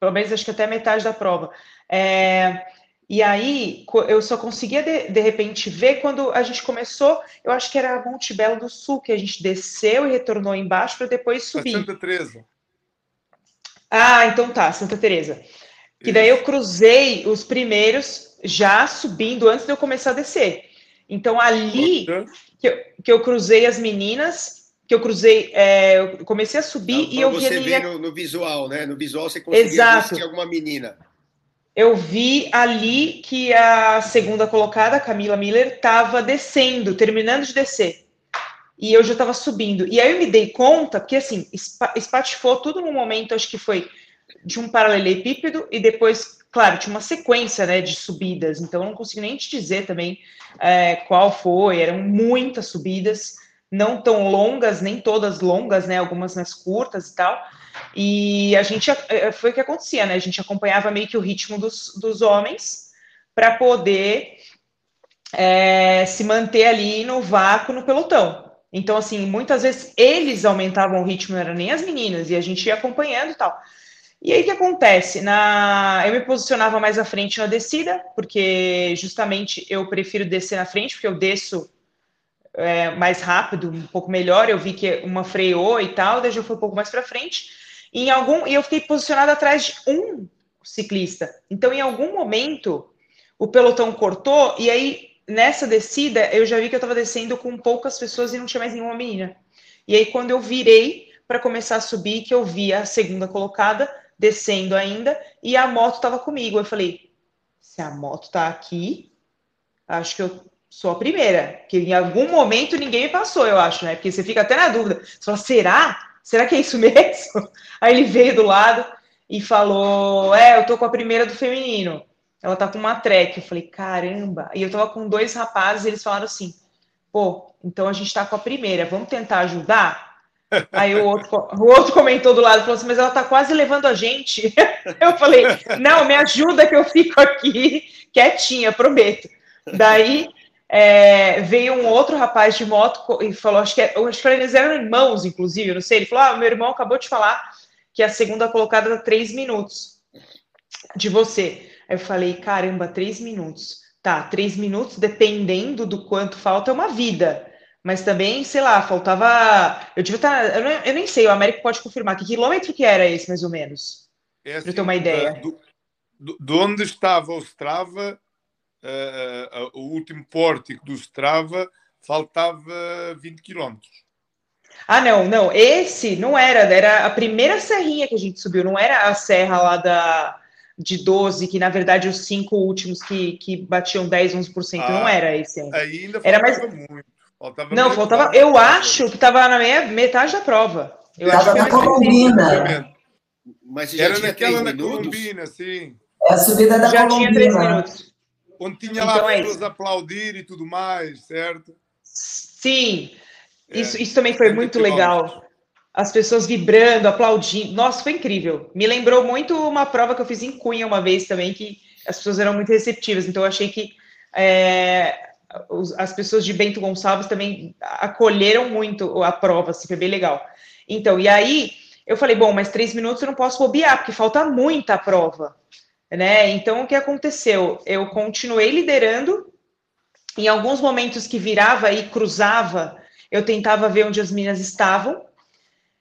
pelo menos acho que até metade da prova. É, e aí eu só conseguia de, de, repente ver quando a gente começou, eu acho que era Monte Belo do Sul, que a gente desceu e retornou embaixo para depois subir. Santa Teresa. Ah, então tá, Santa Teresa. Que daí eu cruzei os primeiros já subindo antes de eu começar a descer. Então ali que eu, que eu cruzei as meninas que eu cruzei, é, eu comecei a subir então, e eu vi você vê no, no, visual, né? No visual você conseguia Exato. alguma menina. Eu vi ali que a segunda colocada, Camila Miller, estava descendo, terminando de descer. E eu já estava subindo. E aí eu me dei conta, porque assim, espatifou tudo num momento, acho que foi de um paralelepípedo, e depois, claro, tinha uma sequência né, de subidas, então eu não consigo nem te dizer também é, qual foi, eram muitas subidas não tão longas, nem todas longas, né? Algumas mais curtas e tal. E a gente é, foi o que acontecia, né? A gente acompanhava meio que o ritmo dos, dos homens para poder é, se manter ali no vácuo no pelotão. Então, assim, muitas vezes eles aumentavam o ritmo, não eram nem as meninas, e a gente ia acompanhando e tal. E aí o que acontece? Na... Eu me posicionava mais à frente na descida, porque justamente eu prefiro descer na frente, porque eu desço é, mais rápido, um pouco melhor. Eu vi que uma freou e tal, daí eu fui um pouco mais para frente. E, em algum, e eu fiquei posicionado atrás de um ciclista. Então, em algum momento, o pelotão cortou, e aí nessa descida eu já vi que eu estava descendo com poucas pessoas e não tinha mais nenhuma menina. E aí, quando eu virei para começar a subir, que eu vi a segunda colocada descendo ainda, e a moto estava comigo. Eu falei: se a moto está aqui, acho que eu sou a primeira, que em algum momento ninguém me passou, eu acho, né? Porque você fica até na dúvida. Você fala, será? Será que é isso mesmo? Aí ele veio do lado e falou: É, eu tô com a primeira do feminino. Ela tá com uma track. Eu falei, caramba. E eu tava com dois rapazes, e eles falaram assim: pô, então a gente tá com a primeira, vamos tentar ajudar? Aí o outro, o outro comentou do lado, falou assim, mas ela tá quase levando a gente. Eu falei, não, me ajuda que eu fico aqui quietinha, prometo. Daí é, veio um outro rapaz de moto e falou, acho que, é, acho que eles eram irmãos, inclusive, não sei. Ele falou: Ah, meu irmão acabou de falar que a segunda colocada dá três minutos de você. Aí eu falei: caramba, três minutos. Tá, três minutos, dependendo do quanto falta, é uma vida. Mas também, sei lá, faltava. Eu devia estar. Eu, não, eu nem sei, o Américo pode confirmar. Que quilômetro que era esse, mais ou menos? É assim, para ter uma ideia. Do, do, de onde estava o Strava o último pórtico do Strava faltava 20 quilómetros. Ah, não, não. Esse não era, era a primeira serrinha que a gente subiu, não era a serra lá da de 12, que na verdade os cinco últimos que, que batiam 10, 11%, ah, não era esse ainda. ainda era mais muito. Faltava não, faltava. Eu acho que estava na meia, metade da prova. Eu acho que na Colombina. Mas era naquela na Colombina, sim. É a subida da já Colombina. tinha três minutos onde tinha então lá é pessoas aplaudir e tudo mais, certo? Sim, é, isso, isso também foi muito legal. as pessoas vibrando, aplaudindo. Nossa, foi incrível. Me lembrou muito uma prova que eu fiz em Cunha uma vez também, que as pessoas eram muito receptivas. Então, eu achei que é, as pessoas de Bento Gonçalves também acolheram muito a prova, assim, foi bem legal. Então, e aí eu falei, bom, mas três minutos eu não posso bobear, porque falta muita prova, né? Então, o que aconteceu? Eu continuei liderando, em alguns momentos que virava e cruzava, eu tentava ver onde as minas estavam,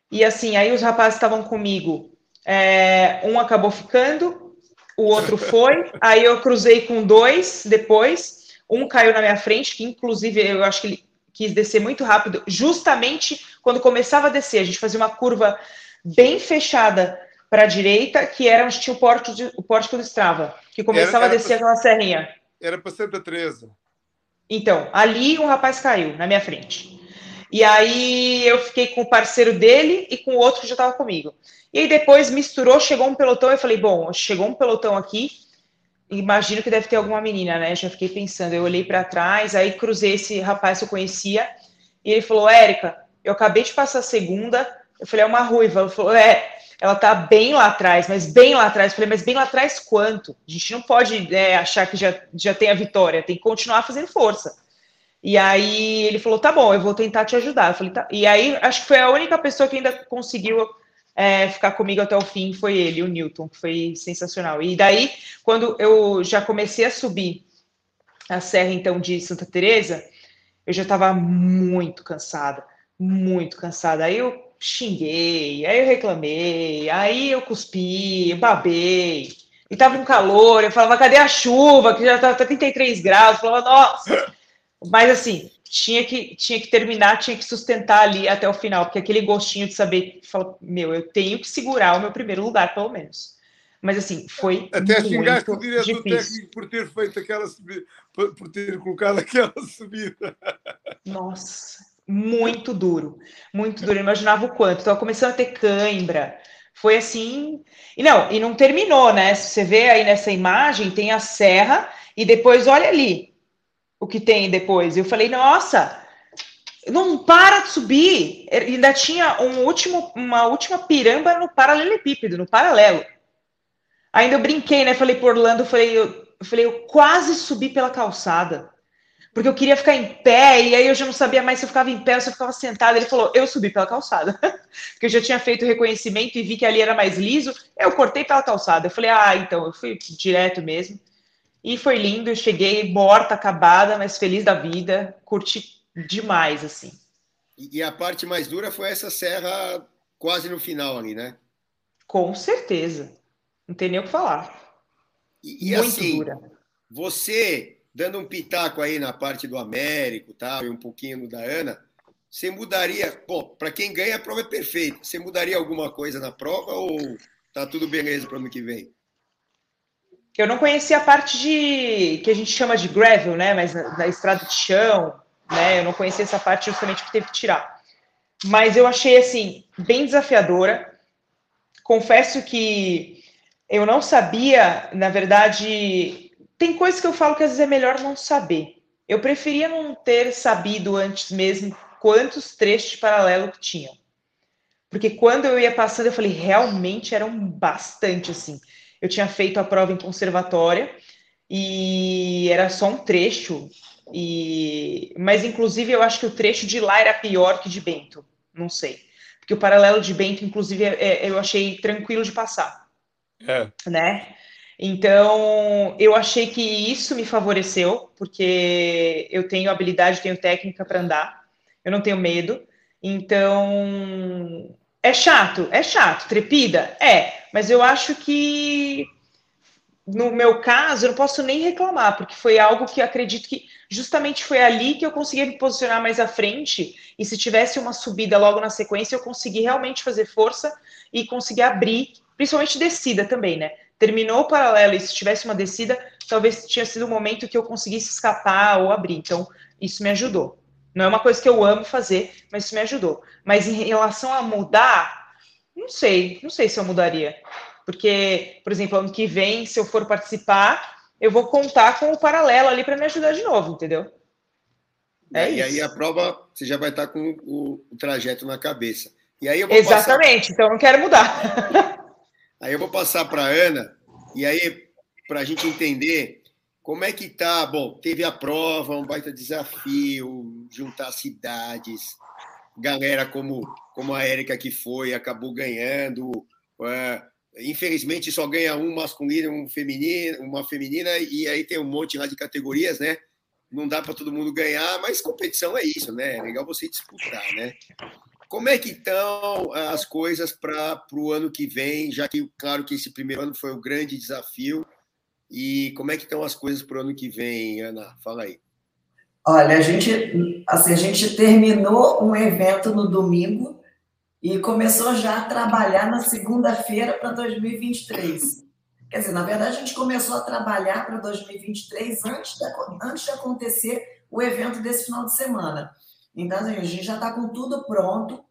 e assim, aí os rapazes estavam comigo, é, um acabou ficando, o outro foi, aí eu cruzei com dois depois, um caiu na minha frente, que inclusive eu acho que ele quis descer muito rápido, justamente quando começava a descer, a gente fazia uma curva bem fechada para a direita, que era onde tinha o pórtico, de, o pórtico do Strava, que começava era, era a descer pra, aquela serrinha. Era para Santa Teresa. Então, ali um rapaz caiu na minha frente. E aí eu fiquei com o parceiro dele e com o outro que já estava comigo. E aí depois misturou, chegou um pelotão, eu falei, bom, chegou um pelotão aqui, imagino que deve ter alguma menina, né? Já fiquei pensando, eu olhei para trás, aí cruzei esse rapaz que eu conhecia, e ele falou, Érica, eu acabei de passar a segunda, eu falei, é uma ruiva. Ele falou, é, ela tá bem lá atrás, mas bem lá atrás. Eu falei, mas bem lá atrás quanto? A gente não pode é, achar que já, já tem a vitória, tem que continuar fazendo força. E aí ele falou, tá bom, eu vou tentar te ajudar. Eu falei, tá. E aí acho que foi a única pessoa que ainda conseguiu é, ficar comigo até o fim, foi ele, o Newton, que foi sensacional. E daí, quando eu já comecei a subir a serra, então, de Santa Teresa, eu já estava muito cansada, muito cansada. Aí eu xinguei, aí eu reclamei, aí eu cuspi, babei, e tava um calor, eu falava, cadê a chuva? Que já tá, tá 33 graus, eu falava, nossa. Mas assim, tinha que, tinha que terminar, tinha que sustentar ali até o final, porque aquele gostinho de saber, fala, meu, eu tenho que segurar o meu primeiro lugar, pelo menos. Mas assim, foi. Até xingaste o diretor técnico por ter feito aquela subida, por ter colocado aquela subida. Nossa, muito duro, muito duro. Eu imaginava o quanto. Estava começando a ter cãibra. Foi assim. E não, e não terminou, né? Se você vê aí nessa imagem, tem a serra, e depois olha ali o que tem depois. Eu falei, nossa, não para de subir. Ainda tinha um último, uma última piramba no paralelepípedo, no paralelo. Ainda eu brinquei, né? Falei por Orlando, falei, eu falei, eu quase subi pela calçada porque eu queria ficar em pé, e aí eu já não sabia mais se eu ficava em pé ou se eu ficava sentada. Ele falou, eu subi pela calçada, porque eu já tinha feito o reconhecimento e vi que ali era mais liso, eu cortei pela calçada. Eu falei, ah, então, eu fui direto mesmo. E foi lindo, eu cheguei morta, acabada, mas feliz da vida, curti demais, assim. E a parte mais dura foi essa serra quase no final ali, né? Com certeza. Não tem nem o que falar. E, e Muito assim, dura. Você dando um pitaco aí na parte do Américo tal, e um pouquinho da Ana, você mudaria. Bom, para quem ganha, a prova é perfeita. Você mudaria alguma coisa na prova ou tá tudo beleza para o ano que vem? Eu não conhecia a parte de que a gente chama de gravel, né? Mas na, na estrada de chão, né? Eu não conhecia essa parte justamente que teve que tirar. Mas eu achei assim bem desafiadora. Confesso que eu não sabia, na verdade, tem coisas que eu falo que às vezes é melhor não saber. Eu preferia não ter sabido antes mesmo quantos trechos de paralelo que tinham. Porque quando eu ia passando, eu falei, realmente eram bastante assim. Eu tinha feito a prova em conservatória e era só um trecho. E mas inclusive eu acho que o trecho de lá era pior que de Bento, não sei. Porque o paralelo de Bento, inclusive, é, é eu achei tranquilo de passar. É. Né? Então, eu achei que isso me favoreceu, porque eu tenho habilidade, tenho técnica para andar, eu não tenho medo. Então, é chato, é chato, trepida? É, mas eu acho que no meu caso, eu não posso nem reclamar, porque foi algo que acredito que justamente foi ali que eu consegui me posicionar mais à frente. E se tivesse uma subida logo na sequência, eu consegui realmente fazer força e conseguir abrir, principalmente descida também, né? Terminou o paralelo e se tivesse uma descida, talvez tinha sido o um momento que eu conseguisse escapar ou abrir. Então, isso me ajudou. Não é uma coisa que eu amo fazer, mas isso me ajudou. Mas em relação a mudar, não sei, não sei se eu mudaria. Porque, por exemplo, ano que vem, se eu for participar, eu vou contar com o paralelo ali para me ajudar de novo, entendeu? É e isso. aí a prova, você já vai estar com o, o trajeto na cabeça. E aí eu vou Exatamente, passar... então não quero mudar. aí eu vou passar para a Ana, e aí, para a gente entender como é que tá. Bom, teve a prova, um baita desafio, juntar cidades, galera como, como a Érica que foi, acabou ganhando. Uh, infelizmente só ganha um masculino, um feminino, uma feminina, e aí tem um monte lá de categorias, né? Não dá para todo mundo ganhar, mas competição é isso, né? É legal você disputar, né? Como é que estão as coisas para o ano que vem, já que, claro, que esse primeiro ano foi o grande desafio, e como é que estão as coisas para o ano que vem, Ana? Fala aí. Olha, a gente, assim, a gente terminou um evento no domingo e começou já a trabalhar na segunda-feira para 2023. Quer dizer, na verdade, a gente começou a trabalhar para 2023 antes de, antes de acontecer o evento desse final de semana. Então, assim, a gente já está com tudo pronto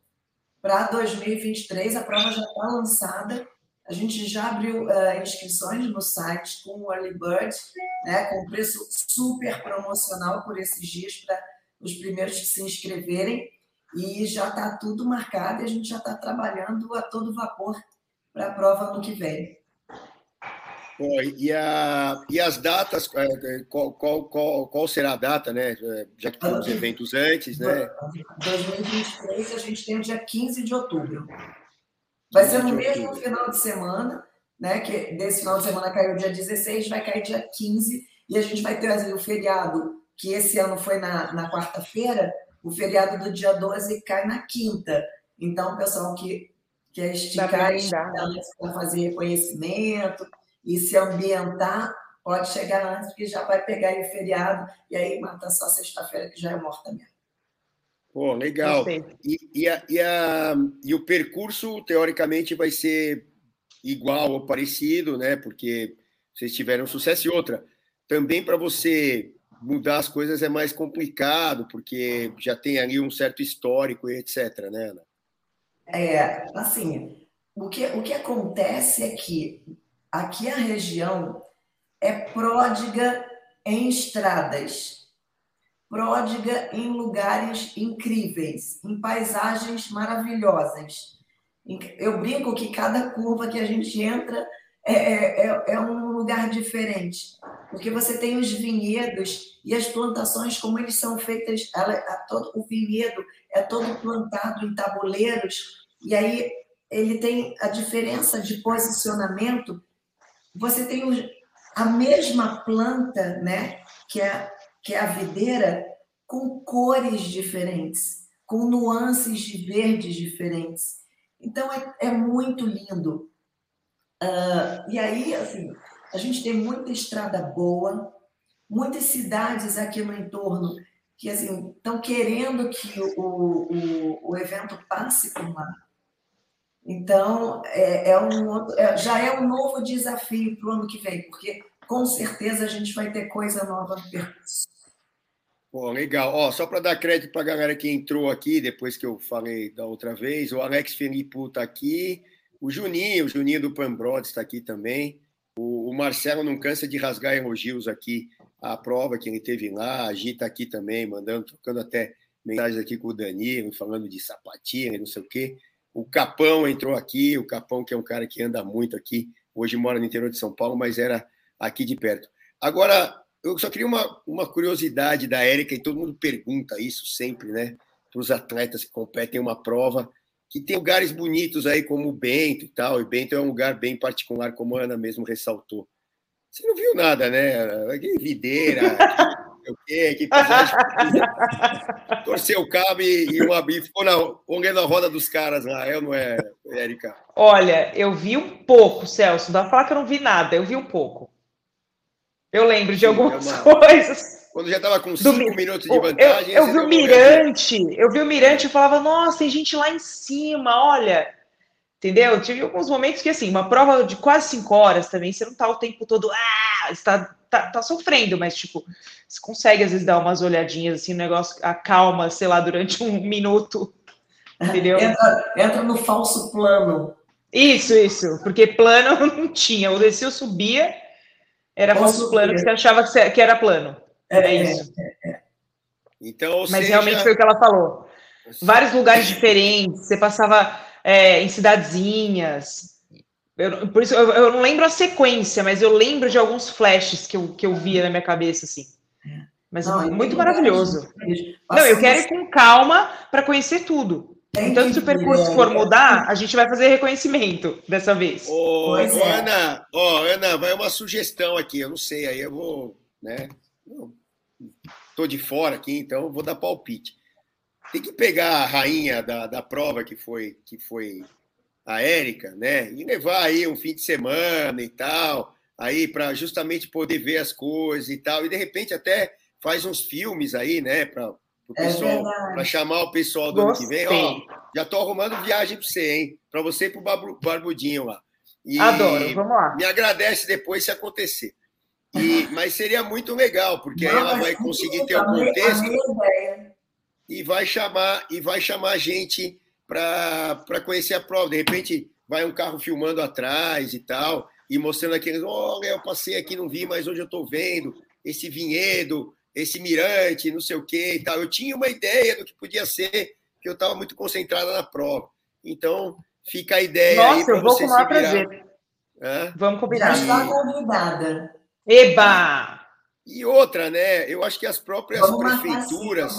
para 2023, a prova já está lançada. A gente já abriu uh, inscrições no site com o Early Bird, né, com preço super promocional por esses dias para os primeiros que se inscreverem. E já está tudo marcado e a gente já está trabalhando a todo vapor para a prova ano que vem. Bom, e, a, e as datas, é, é, qual, qual, qual, qual será a data, né? É, já que tem os eventos antes, né? 2023 a gente tem o dia 15 de outubro. Vai ser no mesmo final de semana, né? Que desse final de semana caiu dia 16, vai cair dia 15, e a gente vai ter assim, o feriado, que esse ano foi na, na quarta-feira, o feriado do dia 12 cai na quinta. Então, pessoal que quer esticar para fazer reconhecimento e se ambientar, pode chegar antes, porque já vai pegar o feriado, e aí mata só sexta-feira, que já é morta mesmo. Pô, legal. E, e, a, e, a, e o percurso, teoricamente, vai ser igual ou parecido, né? Porque vocês tiveram sucesso. E outra, também para você mudar as coisas é mais complicado, porque já tem ali um certo histórico e etc, né, Ana? É, assim, o que, o que acontece é que aqui a região é pródiga em estradas pródiga em lugares incríveis, em paisagens maravilhosas. Eu brinco que cada curva que a gente entra é, é, é, é um lugar diferente, porque você tem os vinhedos e as plantações, como eles são feitas, ela, todo, o vinhedo é todo plantado em tabuleiros, e aí ele tem a diferença de posicionamento. Você tem a mesma planta, né, que é que é a videira, com cores diferentes, com nuances de verdes diferentes. Então é, é muito lindo. Uh, e aí, assim, a gente tem muita estrada boa, muitas cidades aqui no entorno que assim estão querendo que o, o, o evento passe por lá. Então, é, é um, é, já é um novo desafio para o ano que vem, porque com certeza a gente vai ter coisa nova no percurso. Pô, legal. Ó, só para dar crédito para a galera que entrou aqui, depois que eu falei da outra vez, o Alex Felipe está aqui, o Juninho, o Juninho do Pambrod está aqui também, o, o, Marcelo não cansa de rasgar elogios aqui, a prova que ele teve lá, a Gi está aqui também, mandando, trocando até mensagens aqui com o Danilo, falando de sapatinha não sei o quê. O Capão entrou aqui, o Capão que é um cara que anda muito aqui, hoje mora no interior de São Paulo, mas era aqui de perto. Agora, eu só queria uma, uma curiosidade da Érica, e todo mundo pergunta isso sempre, né? Para os atletas que competem uma prova, que tem lugares bonitos aí, como o Bento e tal, e Bento é um lugar bem particular, como a Ana mesmo ressaltou. Você não viu nada, né? Videira, que, o quê, que torceu o cabo e, e, uma, e ficou na, na roda dos caras lá, é ou não é, Érica? Olha, eu vi um pouco, Celso, dá pra falar que eu não vi nada, eu vi um pouco. Eu lembro de Sim, algumas é uma... coisas. Quando já estava com cinco Do... minutos de vantagem. Eu, eu vi o Mirante, eu vi o Mirante e falava, nossa, tem gente lá em cima, olha. Entendeu? Tive alguns momentos que, assim, uma prova de quase cinco horas também, você não tá o tempo todo, ah, está tá, tá sofrendo, mas, tipo, você consegue, às vezes, dar umas olhadinhas, assim, o negócio acalma, sei lá, durante um minuto, entendeu? Entra, entra no falso plano. Isso, isso, porque plano não tinha, o desceu subia, era falso plano que você achava que era plano. É, é isso. É, é. Então, Mas seja, realmente foi o que ela falou. vários lugares diferentes, você passava é, em cidadezinhas. Eu, por isso eu, eu, não lembro a sequência, mas eu lembro de alguns flashes que eu, que eu via na minha cabeça, assim. Mas não, muito maravilhoso. Não, eu quero ir com calma para conhecer tudo. então, se o percurso for mudar, a gente vai fazer reconhecimento dessa vez. Ô, ô é. Ana, ó, Ana, vai uma sugestão aqui, eu não sei, aí eu vou, né? Estou de fora aqui, então vou dar palpite. Tem que pegar a rainha da, da prova que foi, que foi a Érica, né? E levar aí um fim de semana e tal, aí para justamente poder ver as coisas e tal, e de repente até faz uns filmes aí, né, para o é pessoal, para chamar o pessoal do Gostei. ano que vem. Ó, já estou arrumando viagem para você, hein? Para você e para o Barbudinho lá. E Adoro, vamos lá. Me agradece depois se acontecer. E, mas seria muito legal, porque aí ela vai conseguir ter o um contexto e vai chamar e vai chamar a gente para conhecer a prova. De repente, vai um carro filmando atrás e tal, e mostrando aqueles, olha, eu passei aqui, não vi, mas hoje eu estou vendo esse vinhedo, esse mirante, não sei o que e tal. Eu tinha uma ideia do que podia ser, que eu estava muito concentrada na prova. Então, fica a ideia Nossa, aí para você com se prazer. Hã? Vamos combinar. Já está convidada. Eba! E outra, né? Eu acho que as próprias Vamos prefeituras,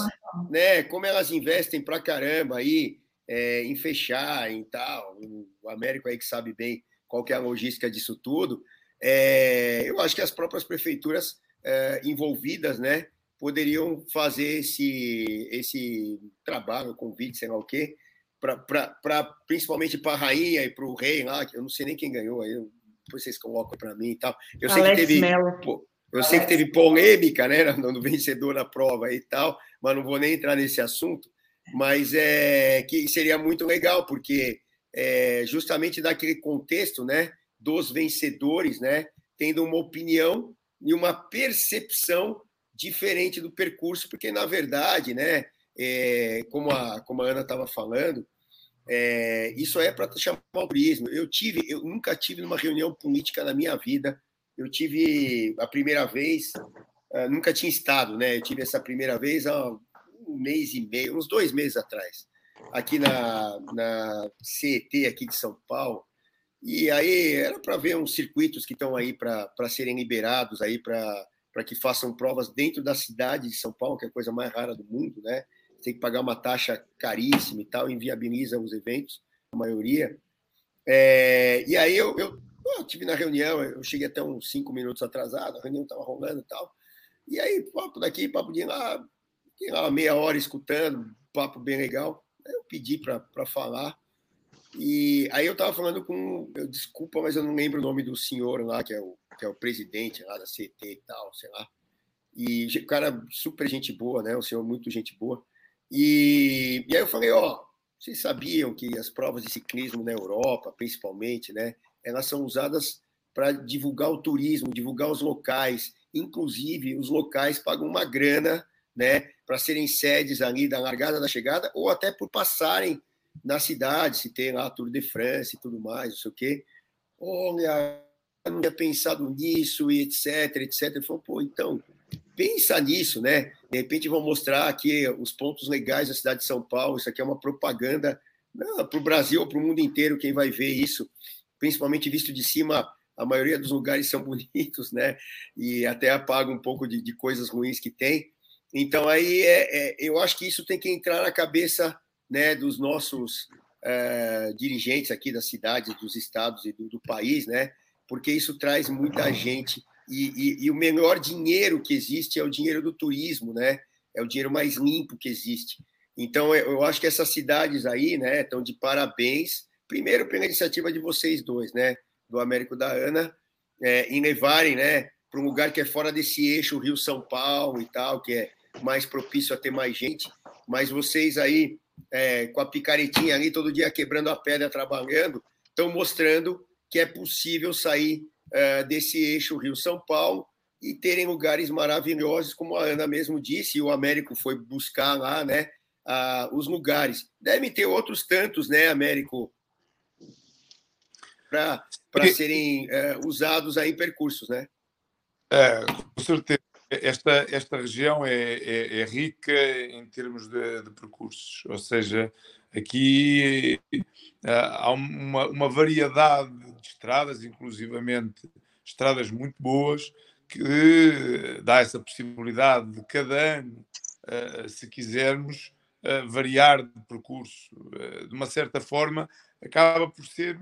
né? Como elas investem pra caramba aí é, em fechar e tal, o Américo aí que sabe bem qual que é a logística disso tudo, é, eu acho que as próprias prefeituras é, envolvidas, né? Poderiam fazer esse, esse trabalho, convite, sei lá o quê, para principalmente para a rainha e para o rei lá, que eu não sei nem quem ganhou aí, depois vocês colocam para mim e tal. Eu sei Alex que teve. Pô, eu sei que teve polêmica, né, no vencedor da prova e tal, mas não vou nem entrar nesse assunto. Mas é que seria muito legal, porque é, justamente daquele contexto, né, dos vencedores, né, tendo uma opinião e uma percepção diferente do percurso, porque na verdade, né, é, como a como a Ana estava falando, é, isso é para chamar o turismo. Eu tive, eu nunca tive numa reunião política na minha vida. Eu tive a primeira vez, uh, nunca tinha estado, né? Eu tive essa primeira vez há um mês e meio, uns dois meses atrás, aqui na, na CET aqui de São Paulo. E aí era para ver uns circuitos que estão aí para serem liberados aí para para que façam provas dentro da cidade de São Paulo, que é a coisa mais rara do mundo, né? tem que pagar uma taxa caríssima e tal, inviabiliza os eventos, a maioria. É, e aí eu, eu, eu tive na reunião, eu cheguei até uns cinco minutos atrasado, a reunião estava rolando e tal. E aí, papo daqui, papo de lá, lá meia hora escutando, papo bem legal. Eu pedi para falar. E aí eu estava falando com, eu, desculpa, mas eu não lembro o nome do senhor lá, que é o, que é o presidente lá da CT e tal, sei lá. E o cara super gente boa, né? O senhor muito gente boa. E, e aí eu falei, ó, vocês sabiam que as provas de ciclismo na Europa, principalmente, né, elas são usadas para divulgar o turismo, divulgar os locais, inclusive os locais pagam uma grana, né, para serem sedes ali da largada da chegada ou até por passarem na cidade, se tem lá Tour de France e tudo mais, não sei o quê. Olha, eu não tinha pensado nisso e etc, etc. Ele falou, pô, então, pensa nisso, né? De repente vão mostrar aqui os pontos legais da cidade de São Paulo. Isso aqui é uma propaganda para o Brasil ou para o mundo inteiro. Quem vai ver isso, principalmente visto de cima, a maioria dos lugares são bonitos, né? E até apaga um pouco de, de coisas ruins que tem. Então aí é, é, eu acho que isso tem que entrar na cabeça né, dos nossos é, dirigentes aqui das cidades, dos estados e do, do país, né? Porque isso traz muita gente e, e, e, o melhor dinheiro que existe é o dinheiro do turismo, né? É o dinheiro mais limpo que existe. Então, eu acho que essas cidades aí, né, estão de parabéns. Primeiro, pela iniciativa de vocês dois, né, do Américo da Ana, é, em levarem, né, para um lugar que é fora desse eixo Rio-São Paulo e tal, que é mais propício a ter mais gente. Mas vocês aí, é, com a picaretinha ali, todo dia quebrando a pedra, trabalhando, estão mostrando que é possível sair é, desse eixo Rio-São Paulo e terem lugares maravilhosos, como a Ana mesmo disse, e o Américo foi buscar lá, né, os lugares. Devem ter outros tantos, né, Américo, para serem é, usados aí em percursos, né? É, com certeza. esta, esta região é, é, é rica em termos de, de, percursos, ou seja, aqui há uma, uma variedade de estradas, inclusivamente estradas muito boas, que dá essa possibilidade de cada ano, se quisermos, variar de percurso. De uma certa forma, acaba por ser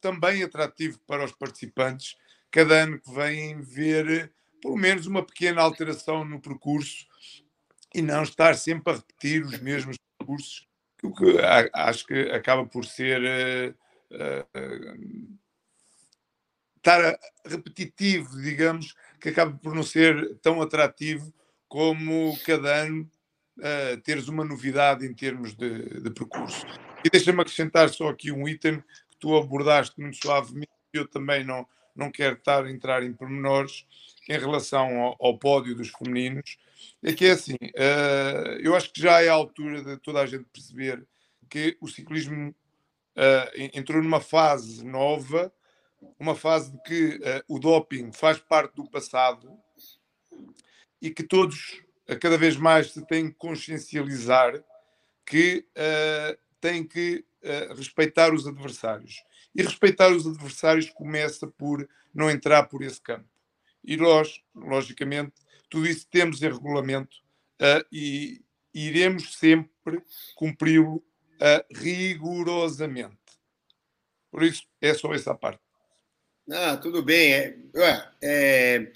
também atrativo para os participantes cada ano que vêm ver pelo menos uma pequena alteração no percurso e não estar sempre a repetir os mesmos percursos, o que acho que acaba por ser uh, uh, estar repetitivo, digamos, que acaba por não ser tão atrativo como cada ano uh, teres uma novidade em termos de, de percurso. E deixa-me acrescentar só aqui um item tu abordaste muito suavemente, eu também não, não quero estar a entrar em pormenores em relação ao, ao pódio dos femininos, é que é assim, uh, eu acho que já é a altura de toda a gente perceber que o ciclismo uh, entrou numa fase nova, uma fase de que uh, o doping faz parte do passado e que todos, cada vez mais, se têm que consciencializar que têm que respeitar os adversários. E respeitar os adversários começa por não entrar por esse campo. E nós, logicamente, tudo isso temos em regulamento uh, e iremos sempre cumpri-lo uh, rigorosamente. Por isso, é só essa parte. Ah, tudo bem. É, é,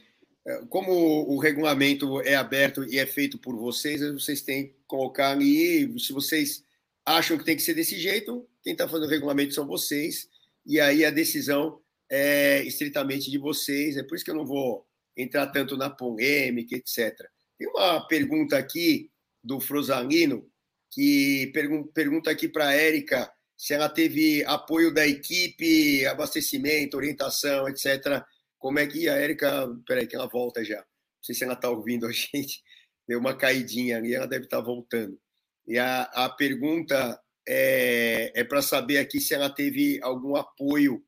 como o regulamento é aberto e é feito por vocês, vocês têm que colocar ali. Se vocês acham que tem que ser desse jeito, quem está fazendo o regulamento são vocês e aí a decisão é estritamente de vocês. É por isso que eu não vou entrar tanto na polêmica, etc. Tem uma pergunta aqui do Frosalino, que pergunta aqui para a Érica se ela teve apoio da equipe, abastecimento, orientação, etc. Como é que a Érica. Peraí, que ela volta já. Não sei se ela está ouvindo a gente. Deu uma caidinha ali, ela deve estar tá voltando. E a, a pergunta é, é para saber aqui se ela teve algum apoio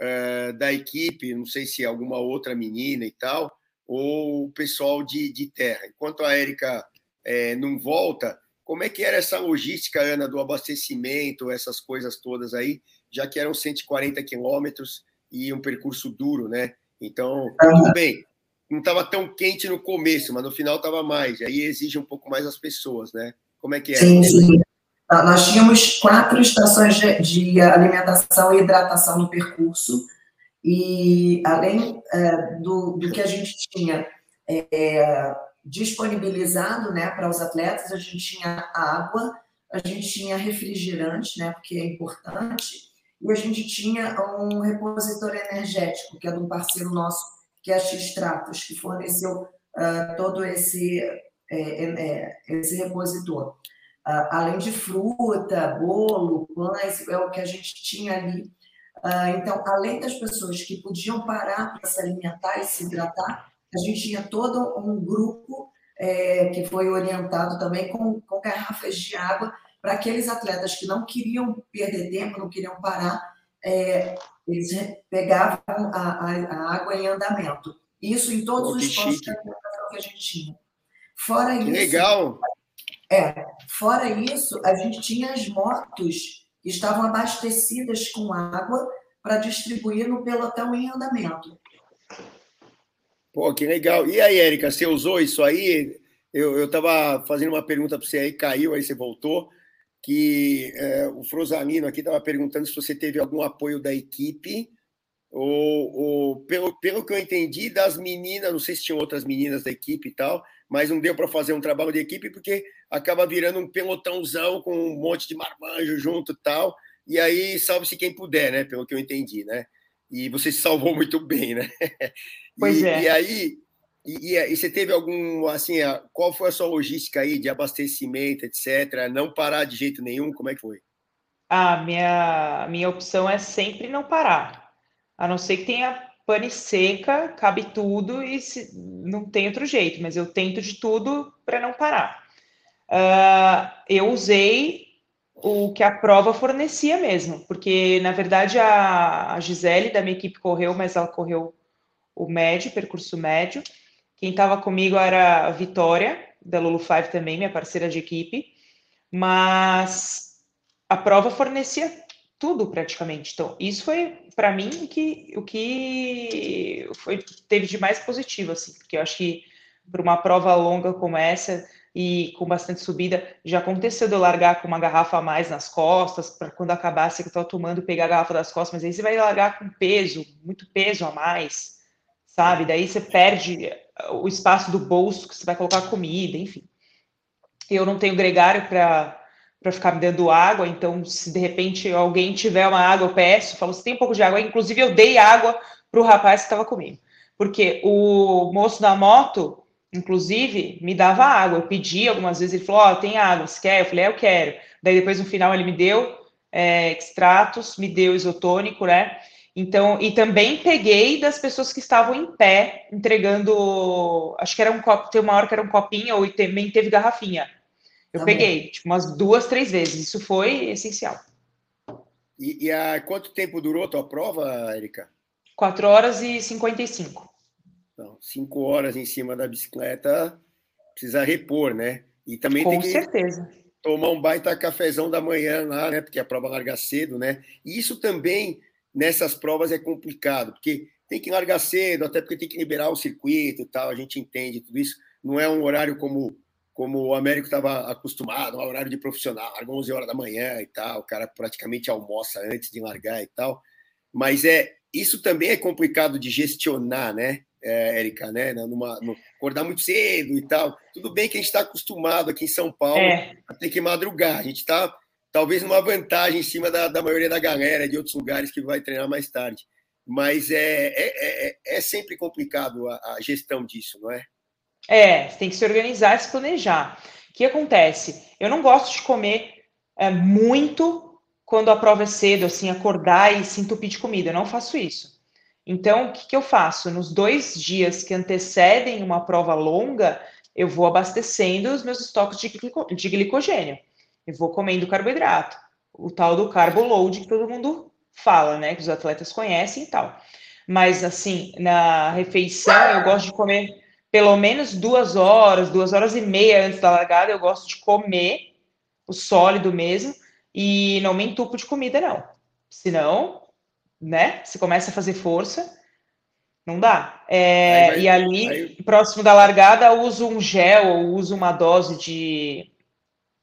uh, da equipe, não sei se alguma outra menina e tal, ou o pessoal de, de terra. Enquanto a Érica é, não volta, como é que era essa logística, Ana, do abastecimento, essas coisas todas aí, já que eram 140 quilômetros e um percurso duro, né? Então, tudo bem, não estava tão quente no começo, mas no final estava mais. Aí exige um pouco mais as pessoas, né? Como é que é? Sim, sim. Nós tínhamos quatro estações de, de alimentação e hidratação no percurso, e além é, do, do, que a gente tinha é, disponibilizado né, para os atletas, a gente tinha água, a gente tinha refrigerante, né, porque é importante, e a gente tinha um repositor energético, que é de um parceiro nosso, que é a X-Tratos, que forneceu uh, todo esse, é, é, esse repositor. Uh, além de fruta, bolo, pães, é o que a gente tinha ali. Uh, então, além das pessoas que podiam parar para se alimentar e se hidratar, a gente tinha todo um grupo é, que foi orientado também com, com garrafas de água para aqueles atletas que não queriam perder tempo, não queriam parar, é, eles pegavam a, a, a, água em andamento. Isso em todos oh, os postos de alimentação que a gente tinha. Fora que isso. Legal! É, fora isso, a gente tinha as motos que estavam abastecidas com água para distribuir no pelotão em andamento. Pô, que legal. E aí, Érica, você usou isso aí? Eu estava fazendo uma pergunta para você aí, caiu, aí você voltou, que é, o Frosalino aqui estava perguntando se você teve algum apoio da equipe, ou, ou, pelo, pelo que eu entendi das meninas, não sei se tinham outras meninas da equipe e tal, mas não deu para fazer um trabalho de equipe porque acaba virando um pelotãozão com um monte de marmanjo junto e tal. E aí salve-se quem puder, né? Pelo que eu entendi, né? E você se salvou muito bem, né? Pois e, é. E aí, e, e, você teve algum, assim, qual foi a sua logística aí de abastecimento, etc? Não parar de jeito nenhum? Como é que foi? A minha, minha opção é sempre não parar. A não ser que tenha pane seca, cabe tudo e se, não tem outro jeito, mas eu tento de tudo para não parar. Uh, eu usei o que a prova fornecia mesmo, porque na verdade a, a Gisele da minha equipe correu, mas ela correu o médio, percurso médio, Quem estava comigo era a Vitória, da Lulu Five também, minha parceira de equipe. Mas a prova fornecia tudo praticamente. Então, isso foi para mim que, o que foi, teve de mais positivo, assim, porque eu acho que para uma prova longa como essa e com bastante subida, já aconteceu de eu largar com uma garrafa a mais nas costas, para quando acabasse que eu estava tomando, pegar a garrafa das costas, mas aí você vai largar com peso, muito peso a mais, sabe? Daí você perde o espaço do bolso que você vai colocar comida, enfim. Eu não tenho gregário para para ficar me dando água, então se de repente alguém tiver uma água, eu peço, falo, se tem um pouco de água, inclusive eu dei água para o rapaz que estava comigo, porque o moço da moto, inclusive, me dava água, eu pedi algumas vezes, ele falou, ó, oh, tem água, você quer? Eu falei, é, eu quero. Daí depois no final ele me deu é, extratos, me deu isotônico, né? Então, e também peguei das pessoas que estavam em pé, entregando, acho que era um copo, tem uma hora que era um copinho, ou também teve garrafinha. Eu tá peguei, tipo, umas duas, três vezes. Isso foi essencial. E, e há quanto tempo durou a tua prova, Erika? Quatro horas e cinquenta e cinco. Então, cinco horas em cima da bicicleta, precisa repor, né? E também Com tem que certeza. tomar um baita cafezão da manhã lá, né? Porque a prova larga cedo, né? E isso também nessas provas é complicado, porque tem que largar cedo, até porque tem que liberar o circuito e tal, a gente entende tudo isso. Não é um horário como como o Américo estava acostumado, ao horário de profissional, larga 11 horas da manhã e tal, o cara praticamente almoça antes de largar e tal. Mas é isso também é complicado de gestionar, né, é, Érica, né? Numa, numa, acordar muito cedo e tal. Tudo bem que a gente está acostumado aqui em São Paulo é. a ter que madrugar. A gente está talvez numa vantagem em cima da, da maioria da galera de outros lugares que vai treinar mais tarde. Mas é, é, é, é sempre complicado a, a, gestão disso, não é? É, tem que se organizar e se planejar. O que acontece? Eu não gosto de comer é, muito quando a prova é cedo, assim, acordar e se entupir de comida. Eu não faço isso. Então, o que, que eu faço? Nos dois dias que antecedem uma prova longa, eu vou abastecendo os meus estoques de, glico de glicogênio. Eu vou comendo carboidrato, o tal do carbo load que todo mundo fala, né? Que os atletas conhecem e tal. Mas, assim, na refeição, eu gosto de comer pelo menos duas horas, duas horas e meia antes da largada, eu gosto de comer o sólido mesmo e não me entupo de comida, não. Senão, né, se começa a fazer força, não dá. É, vai, e ali, aí... próximo da largada, eu uso um gel ou uso uma dose de,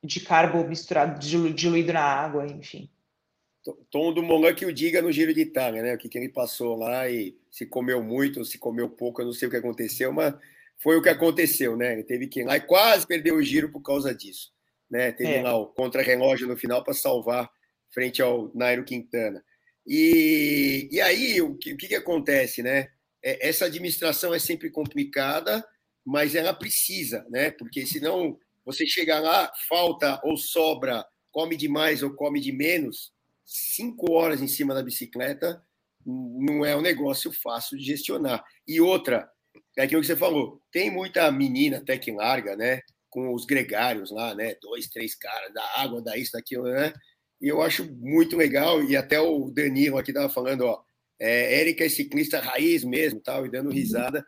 de carbo misturado, diluído na água, enfim. Tom do Molan que o diga no Giro de Itália, né? O que, que ele passou lá e se comeu muito, se comeu pouco, eu não sei o que aconteceu, mas foi o que aconteceu, né? Ele teve que ir lá e quase perdeu o giro por causa disso. Né? Teve é. lá o contra-relógio no final para salvar frente ao Nairo Quintana. E, e aí, o que, o que, que acontece, né? É, essa administração é sempre complicada, mas ela precisa, né? Porque senão você chega lá, falta ou sobra, come demais ou come de menos, cinco horas em cima da bicicleta não é um negócio fácil de gestionar. E outra, é aquilo que você falou. Tem muita menina até que larga, né? Com os gregários lá, né? Dois, três caras, da água, da isso, daquilo, né? E eu acho muito legal. E até o Danilo aqui tava falando, ó. É, Érica é ciclista raiz mesmo, tal, e dando risada.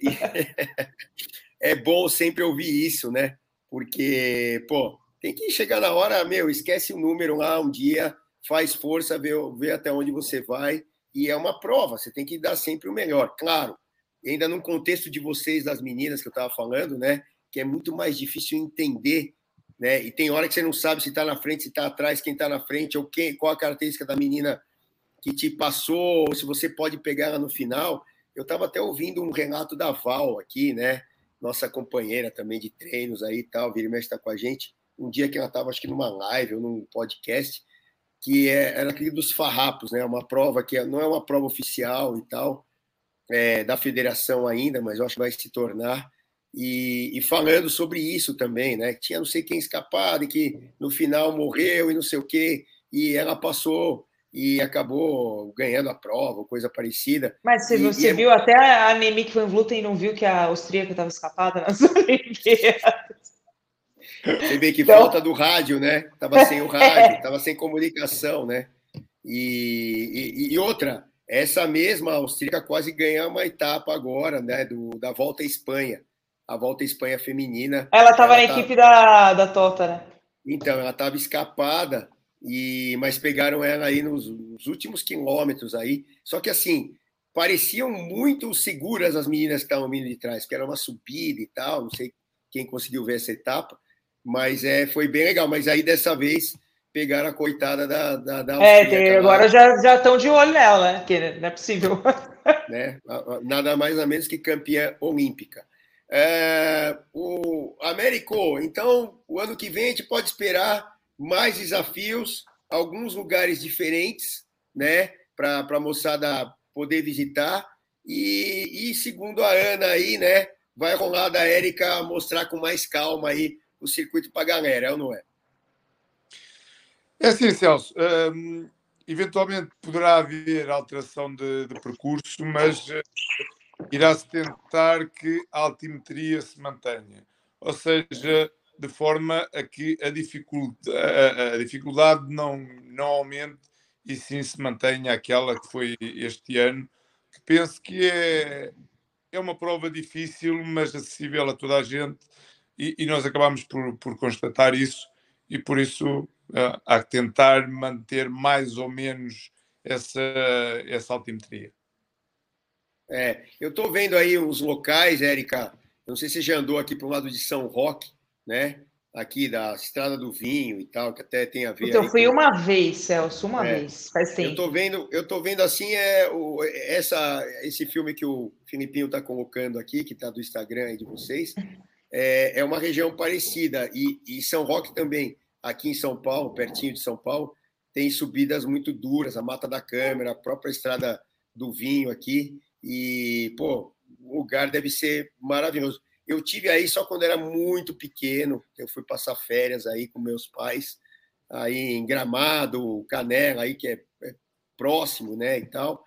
E é bom sempre ouvir isso, né? Porque, pô, tem que chegar na hora, meu, esquece o número lá um dia, faz força, vê, vê até onde você vai. E é uma prova, você tem que dar sempre o melhor. Claro, e ainda num contexto de vocês, das meninas que eu estava falando, né? Que é muito mais difícil entender, né? E tem hora que você não sabe se está na frente, se está atrás, quem está na frente, ou quem, qual a característica da menina que te passou, ou se você pode pegar ela no final. Eu estava até ouvindo um relato da Val aqui, né? Nossa companheira também de treinos aí e tal, vira e está com a gente. Um dia que ela estava, acho que numa live ou num podcast, que é, era aquele dos farrapos, né? Uma prova que não é uma prova oficial e tal, é, da federação ainda, mas eu acho que vai se tornar. E, e, falando sobre isso também, né? Tinha não sei quem escapado e que no final morreu e não sei o quê, e ela passou e acabou ganhando a prova, coisa parecida. Mas você, e, você e é viu é... até a Nemik van Vluten não viu que a austríaca estava escapada nas Olimpíadas. Você vê que então... falta do rádio, né? Tava sem o rádio, tava sem comunicação, né? E, e, e outra, essa mesma austríaca quase ganhou uma etapa agora, né, do, da Volta à Espanha, a Volta à Espanha feminina. Ela estava na equipe da, da Tota, né? Então, ela estava escapada, e mas pegaram ela aí nos, nos, últimos quilômetros aí. Só que assim, pareciam muito seguras as meninas que estavam vindo de trás, que era uma subida e tal, não sei quem conseguiu ver essa etapa, mas é, foi bem legal. Mas aí dessa vez pegaram a coitada da. da, da é, tem, agora já, já estão de olho nela, né? Que não é possível. Né? Nada mais ou menos que campeã olímpica. É, o Américo, então, o ano que vem a gente pode esperar mais desafios, alguns lugares diferentes, né? Para a moçada poder visitar. E, e segundo a Ana aí, né? Vai rolar da Érica mostrar com mais calma aí o circuito para a galera, é ou não é? É assim, Celso. Um, eventualmente poderá haver alteração de, de percurso, mas uh, irá-se tentar que a altimetria se mantenha. Ou seja, de forma a que a dificuldade, a, a dificuldade não, não aumente e sim se mantenha aquela que foi este ano, que penso que é, é uma prova difícil, mas acessível a toda a gente, e, e nós acabamos por, por constatar isso, e por isso que tentar manter mais ou menos essa, essa altimetria. É, eu estou vendo aí uns locais, Érica, não sei se você já andou aqui para o lado de São Roque, né? Aqui da Estrada do Vinho e tal, que até tem a ver. Então, eu fui com... uma vez, Celso, uma é, vez, faz tempo. Eu tô vendo, eu tô vendo assim é o, essa, esse filme que o Filipinho está colocando aqui, que está do Instagram aí de vocês, é, é uma região parecida e, e São Roque também, aqui em São Paulo, pertinho de São Paulo, tem subidas muito duras, a Mata da Câmara, a própria Estrada do Vinho aqui e pô, o lugar deve ser maravilhoso. Eu tive aí só quando era muito pequeno. Eu fui passar férias aí com meus pais, aí em Gramado, Canela, aí que é, é próximo, né, e tal,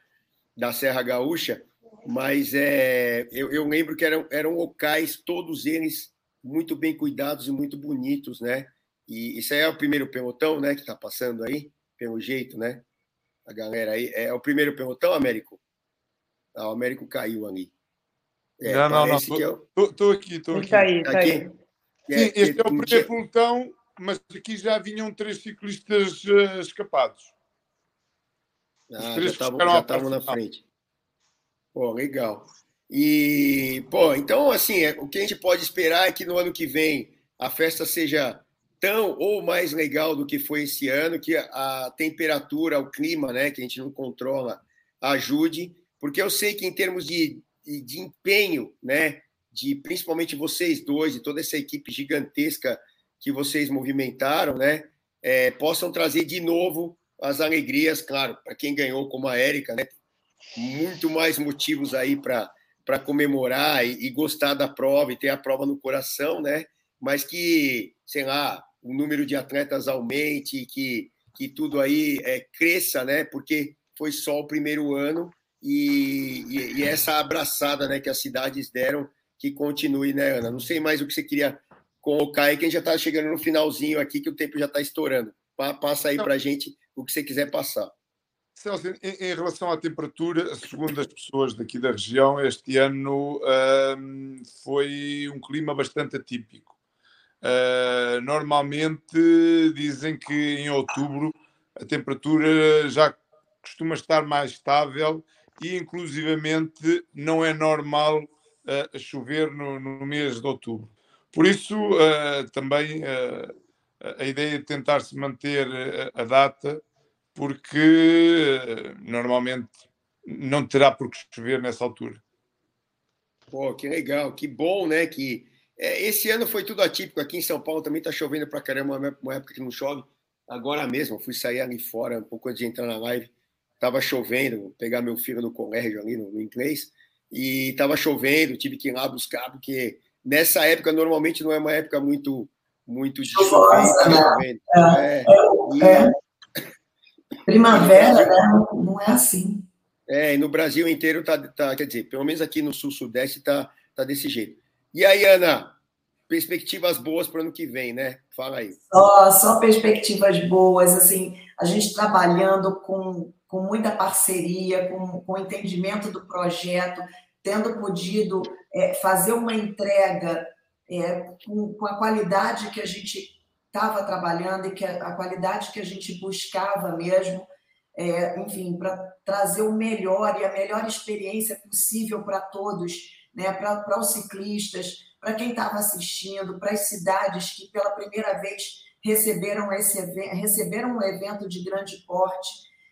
da Serra Gaúcha. Mas é, eu, eu lembro que eram, eram locais, todos eles muito bem cuidados e muito bonitos, né? E isso aí é o primeiro pelotão, né, que está passando aí, pelo jeito, né? A galera aí. É o primeiro pelotão, Américo? Ah, o Américo caiu ali. É, não, não, não. Estou é... aqui, estou aqui. Tá aí, tá aqui. Aí. Sim, é, este é o primeiro pelotão, mas aqui já vinham três ciclistas uh, escapados. Ah, já estavam na frente. Pô, legal. E, pô, então, assim, é, o que a gente pode esperar é que no ano que vem a festa seja tão ou mais legal do que foi esse ano, que a, temperatura, o clima, né, que a gente não controla, ajude, porque eu sei que em termos de de empenho, né? De principalmente vocês dois e toda essa equipe gigantesca que vocês movimentaram, né? É, possam trazer de novo as alegrias, claro, para quem ganhou como a Érica, né? Muito mais motivos aí para para comemorar e, e, gostar da prova e ter a prova no coração, né? Mas que, sei lá, o número de atletas aumente, que, que tudo aí é, cresça, né? Porque foi só o primeiro ano e, e, e, essa abraçada né, que as cidades deram, que continue, né, Ana? Não sei mais o que você queria colocar aí, que a gente já está chegando no finalzinho aqui, que o tempo já está estourando. Passa aí para a gente o que você quiser passar. Celso, em, em, relação à temperatura, segundo as pessoas daqui da região, este ano um, foi um clima bastante atípico. Uh, normalmente dizem que em outubro a temperatura já costuma estar mais estável e inclusivamente não é normal uh, chover no, no, mês de outubro. Por isso, uh, também a ideia de tentar-se manter a data, porque normalmente não terá por que chover nessa altura. Pô, que legal, que bom, né? Que é, esse ano foi tudo atípico. Aqui em São Paulo também está chovendo para caramba, uma época que não chove. Agora mesmo, fui sair ali fora um pouco antes de entrar na live estava chovendo, vou pegar meu filho no colégio ali no, no inglês, e estava chovendo, tive que ir lá buscar, porque nessa época normalmente não é uma época muito muito de Chuvosa, né? É, é, e... é. Primavera, né? Não é assim. É, e no Brasil inteiro tá, tá, quer dizer, pelo menos aqui no sul-sudeste tá, tá desse jeito. E aí, Ana, perspectivas boas para o ano que vem, né? Fala aí. Só, só perspectivas boas, assim, a gente trabalhando com, com muita parceria, com, com entendimento do projeto, tendo podido é, fazer uma entrega é, com, com a qualidade que a gente estava trabalhando e que a, a, qualidade que a gente buscava mesmo, é, enfim, para trazer o melhor e a melhor experiência possível para todos, né, para os ciclistas, para quem estava assistindo, para as cidades que pela primeira vez receberam esse receberam um evento de grande porte.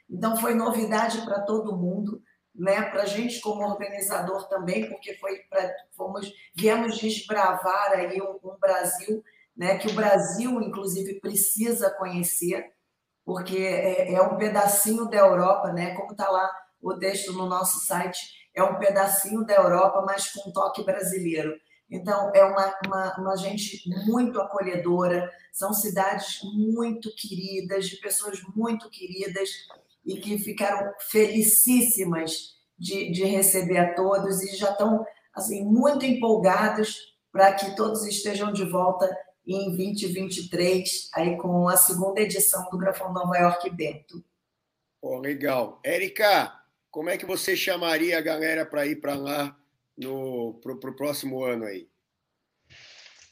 Então foi novidade para todo mundo, né? Para a gente como organizador também, porque foi para fomos viemos desbravar aí um, um Brasil, né? Que o Brasil inclusive precisa conhecer, porque é, é um pedacinho da Europa, né? Como está lá o texto no nosso site, é um pedacinho da Europa, mas com um toque brasileiro. Então, é uma, uma, uma, gente muito acolhedora, são cidades muito queridas, de pessoas muito queridas e que ficaram felicíssimas de, de receber a todos e já estão assim, muito empolgados para que todos estejam de volta em 2023, aí com a segunda edição do Grafão Nova York Bento. Oh, legal. Érica, como é que você chamaria a galera para ir para lá no pro, pro próximo ano aí?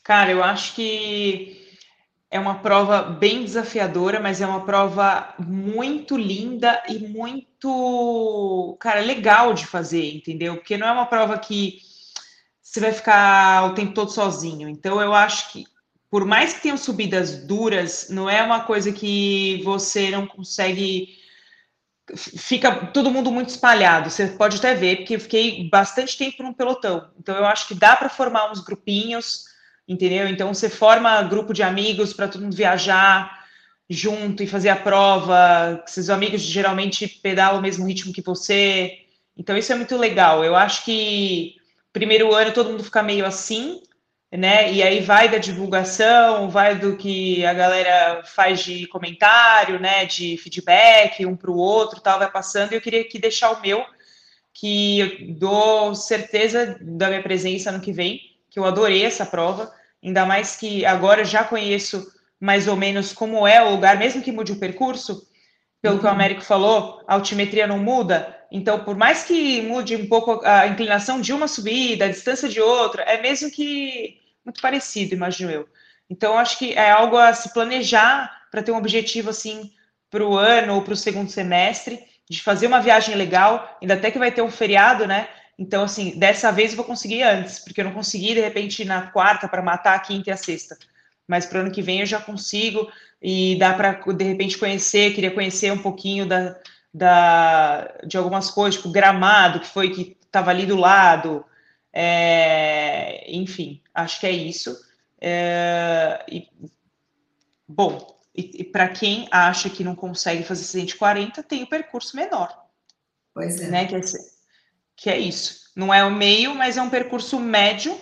Cara, eu acho que é uma prova bem desafiadora, mas é uma prova muito linda e muito, cara, legal de fazer, entendeu? Porque não é uma prova que você vai ficar o tempo todo sozinho. Então, eu acho que, por mais que tenham subidas duras, não é uma coisa que você não consegue fica todo mundo muito espalhado. Você pode até ver, porque eu fiquei bastante tempo num pelotão. Então eu acho que dá para formar uns grupinhos, entendeu? Então você forma grupo de amigos para todo mundo viajar junto e fazer a prova. Seus amigos geralmente pedalam o mesmo ritmo que você. Então isso é muito legal. Eu acho que primeiro ano todo mundo fica meio assim, né? E aí vai da divulgação, vai do que a galera faz de comentário, né? De feedback um para o outro, tal, vai passando. E eu queria aqui deixar o meu, que eu dou certeza da minha presença no que vem, que eu adorei essa prova, ainda mais que agora já conheço mais ou menos como é o lugar, mesmo que mude o percurso, pelo que o uhum. Américo falou, a altimetria não muda. Então, por mais que mude um pouco a inclinação de uma subida, a distância de outra, é mesmo que muito parecido, imagino eu. Então, acho que é algo a se planejar para ter um objetivo assim para o ano ou para o segundo semestre, de fazer uma viagem legal, ainda até que vai ter um feriado, né? Então, assim, dessa vez eu vou conseguir antes, porque eu não consegui, de repente, na quarta para matar a quinta e a sexta. Mas para o ano que vem eu já consigo e dá para, de repente, conhecer, queria conhecer um pouquinho da, da, de algumas coisas, tipo gramado, que foi que estava ali do lado, é, enfim, acho que é isso. É, e, bom, e, e para quem acha que não consegue fazer 140, tem o percurso menor. Pois é. Né, que, é que é isso. Não é o meio, mas é um percurso médio,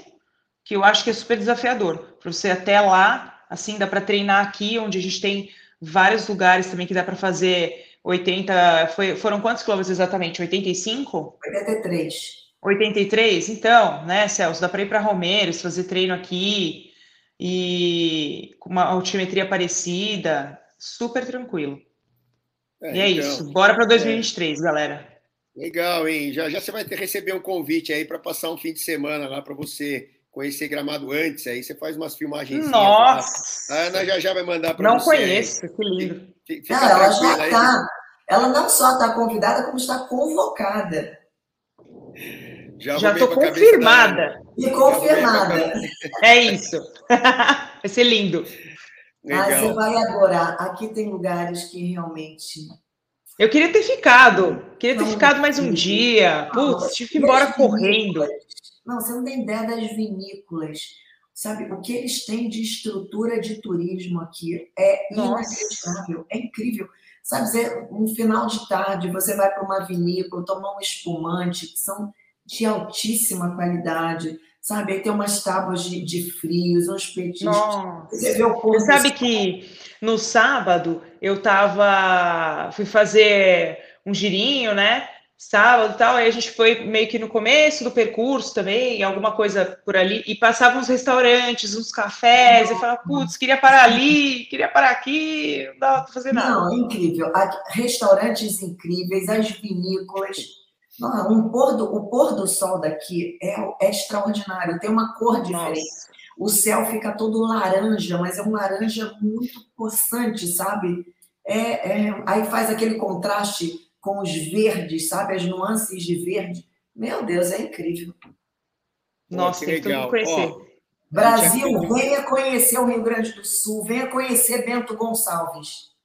que eu acho que é super desafiador. Para você até lá, assim, dá para treinar aqui, onde a gente tem vários lugares também que dá para fazer 80. Foi, foram quantos quilômetros exatamente? 85? 83. 83? Então, né, Celso, dá para ir para Romeiros, fazer treino aqui e com uma altimetria parecida, super tranquilo. É, e é então, isso. Bora para 2023, é... galera. Legal, hein? Já já você vai ter, receber um convite aí para passar um fim de semana lá para você conhecer Gramado antes, aí você faz umas filmagens. Nossa! A Ana já já vai mandar para você. Não conheço, aí. que lindo. Fica não, ela já está. Ela não só está convidada, como está convocada. Já estou confirmada. E confirmada. É isso. Vai ser lindo. Legal. Ah, você vai adorar. Aqui tem lugares que realmente. Eu queria ter ficado. Queria ter não, ficado mais um dia. Putz, tive que ir embora correndo. Não, você não tem ideia das vinícolas. Sabe, o que eles têm de estrutura de turismo aqui é inacreditável, é incrível. Sabe, um final de tarde, você vai para uma vinícola, tomar um espumante, que são de altíssima qualidade, sabe? Aí tem umas tábuas de, de frios, uns petiscos. Você vê o Você sabe que no sábado eu tava, fui fazer um girinho, né? Sábado e tal, aí a gente foi meio que no começo do percurso também, alguma coisa por ali, e passava uns restaurantes, uns cafés, e falava, putz, queria parar ali, queria parar aqui, não dava para fazer nada. Não, incrível. Restaurantes incríveis, as vinícolas. Não, um pôr do, o pôr do sol daqui é, é extraordinário, tem uma cor diferente. Nossa. O céu fica todo laranja, mas é um laranja muito possante, sabe? É, é, aí faz aquele contraste com os verdes, sabe? As nuances de verde. Meu Deus, é incrível. Nossa, que legal. conhecer. Ó, Brasil, venha conhecer o Rio Grande do Sul, venha conhecer Bento Gonçalves.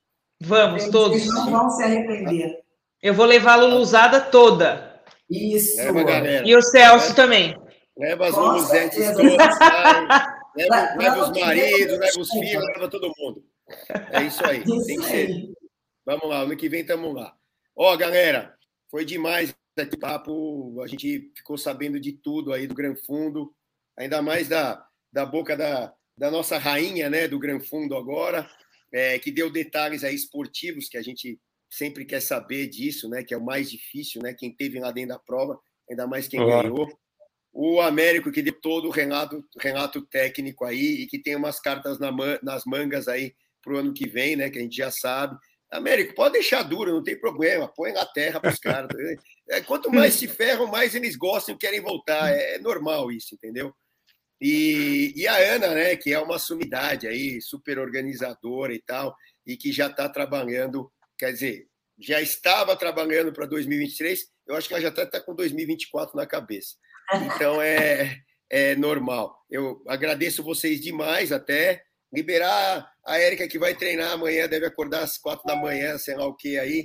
Vamos, todos. Vocês não vão se arrepender. Eu vou levar a Luluzada toda. Isso. Leva, e o Celso leva, também. Leva as Luluzetes todas. Leva, leva os maridos, leva os filhos, leva todo mundo. É isso aí. Isso tem que ser. Vamos lá, ano que vem estamos lá. Ó, galera, foi demais esse papo. A gente ficou sabendo de tudo aí do Gran Fundo, ainda mais da, da boca da, da nossa rainha, né, do Gran Fundo agora, é, que deu detalhes aí esportivos que a gente sempre quer saber disso, né, que é o mais difícil, né, quem teve lá dentro da prova, ainda mais quem ganhou. O Américo que deu todo o Renato, Renato técnico aí e que tem umas cartas na, nas mangas aí para o ano que vem, né, que a gente já sabe. Américo, pode deixar duro, não tem problema, põe na terra para os caras. É, quanto mais se ferram, mais eles gostam e querem voltar. É, é normal isso, entendeu? E, e, a Ana, né, que é uma sumidade aí, super organizadora e tal, e que já está trabalhando, quer dizer, já estava trabalhando para 2023, eu acho que ela já está tá com 2024 na cabeça. Então é, é normal. Eu agradeço vocês demais até liberar a Érica que vai treinar amanhã, deve acordar às quatro da manhã, sei lá o que aí,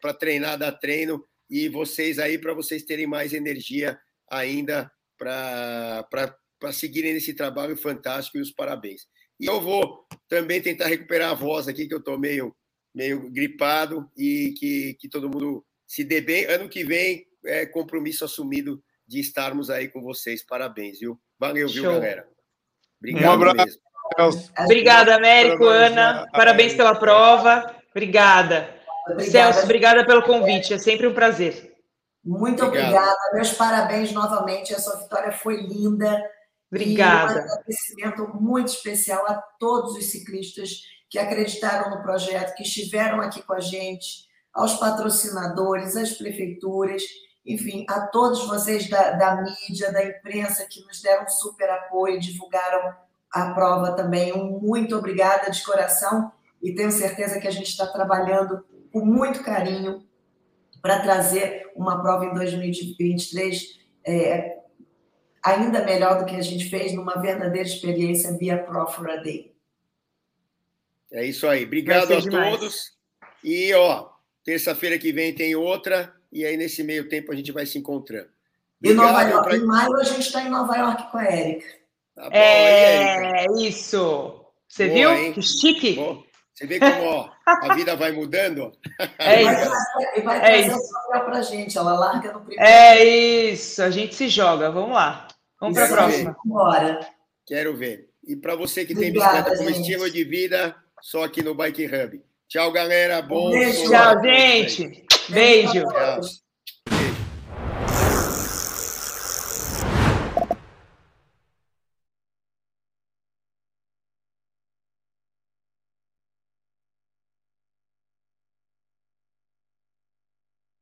para treinar, dar treino, e vocês aí, para vocês terem mais energia ainda para seguirem nesse trabalho fantástico e os parabéns. E eu vou também tentar recuperar a voz aqui, que eu estou meio, meio gripado, e que, que todo mundo se dê bem. Ano que vem, é compromisso assumido de estarmos aí com vocês. Parabéns, viu? Valeu, Show. viu, galera? Obrigado um abraço. mesmo. Obrigada, Américo, Ana. Parabéns pela prova. Obrigada. obrigada. Celso, obrigada pelo convite. É sempre um prazer. Muito Obrigado. obrigada. Meus parabéns novamente. A sua vitória foi linda. Obrigada. E um agradecimento muito especial a todos os ciclistas que acreditaram no projeto, que estiveram aqui com a gente, aos patrocinadores, às prefeituras, enfim, a todos vocês da, da mídia, da imprensa que nos deram super apoio, divulgaram a prova também. Um muito obrigada de coração e tenho certeza que a gente está trabalhando com muito carinho para trazer uma prova em 2023 é, ainda melhor do que a gente fez numa verdadeira experiência via Pro for a Day. É isso aí. Obrigado a demais. todos. E, ó, terça-feira que vem tem outra, e aí nesse meio tempo a gente vai se encontrando. Obrigado, e Nova York, pra... em maio a gente está em Nova York com a Érica. Tá bom, é, aí, isso. Você Boa, viu? Hein? Que chique. Boa. Você vê como ó, a vida vai mudando? É isso. E vai é trazer isso. o papel gente. Ela larga no primeiro. É isso. A gente se joga. Vamos lá. Vamos para a próxima. Bora. Quero ver. E para você que Obrigada, tem bicicleta como estilo de vida, só aqui no Bike Hub. Tchau, galera. Bom. Beijo. Tchau, gente. Beijo. Tchau.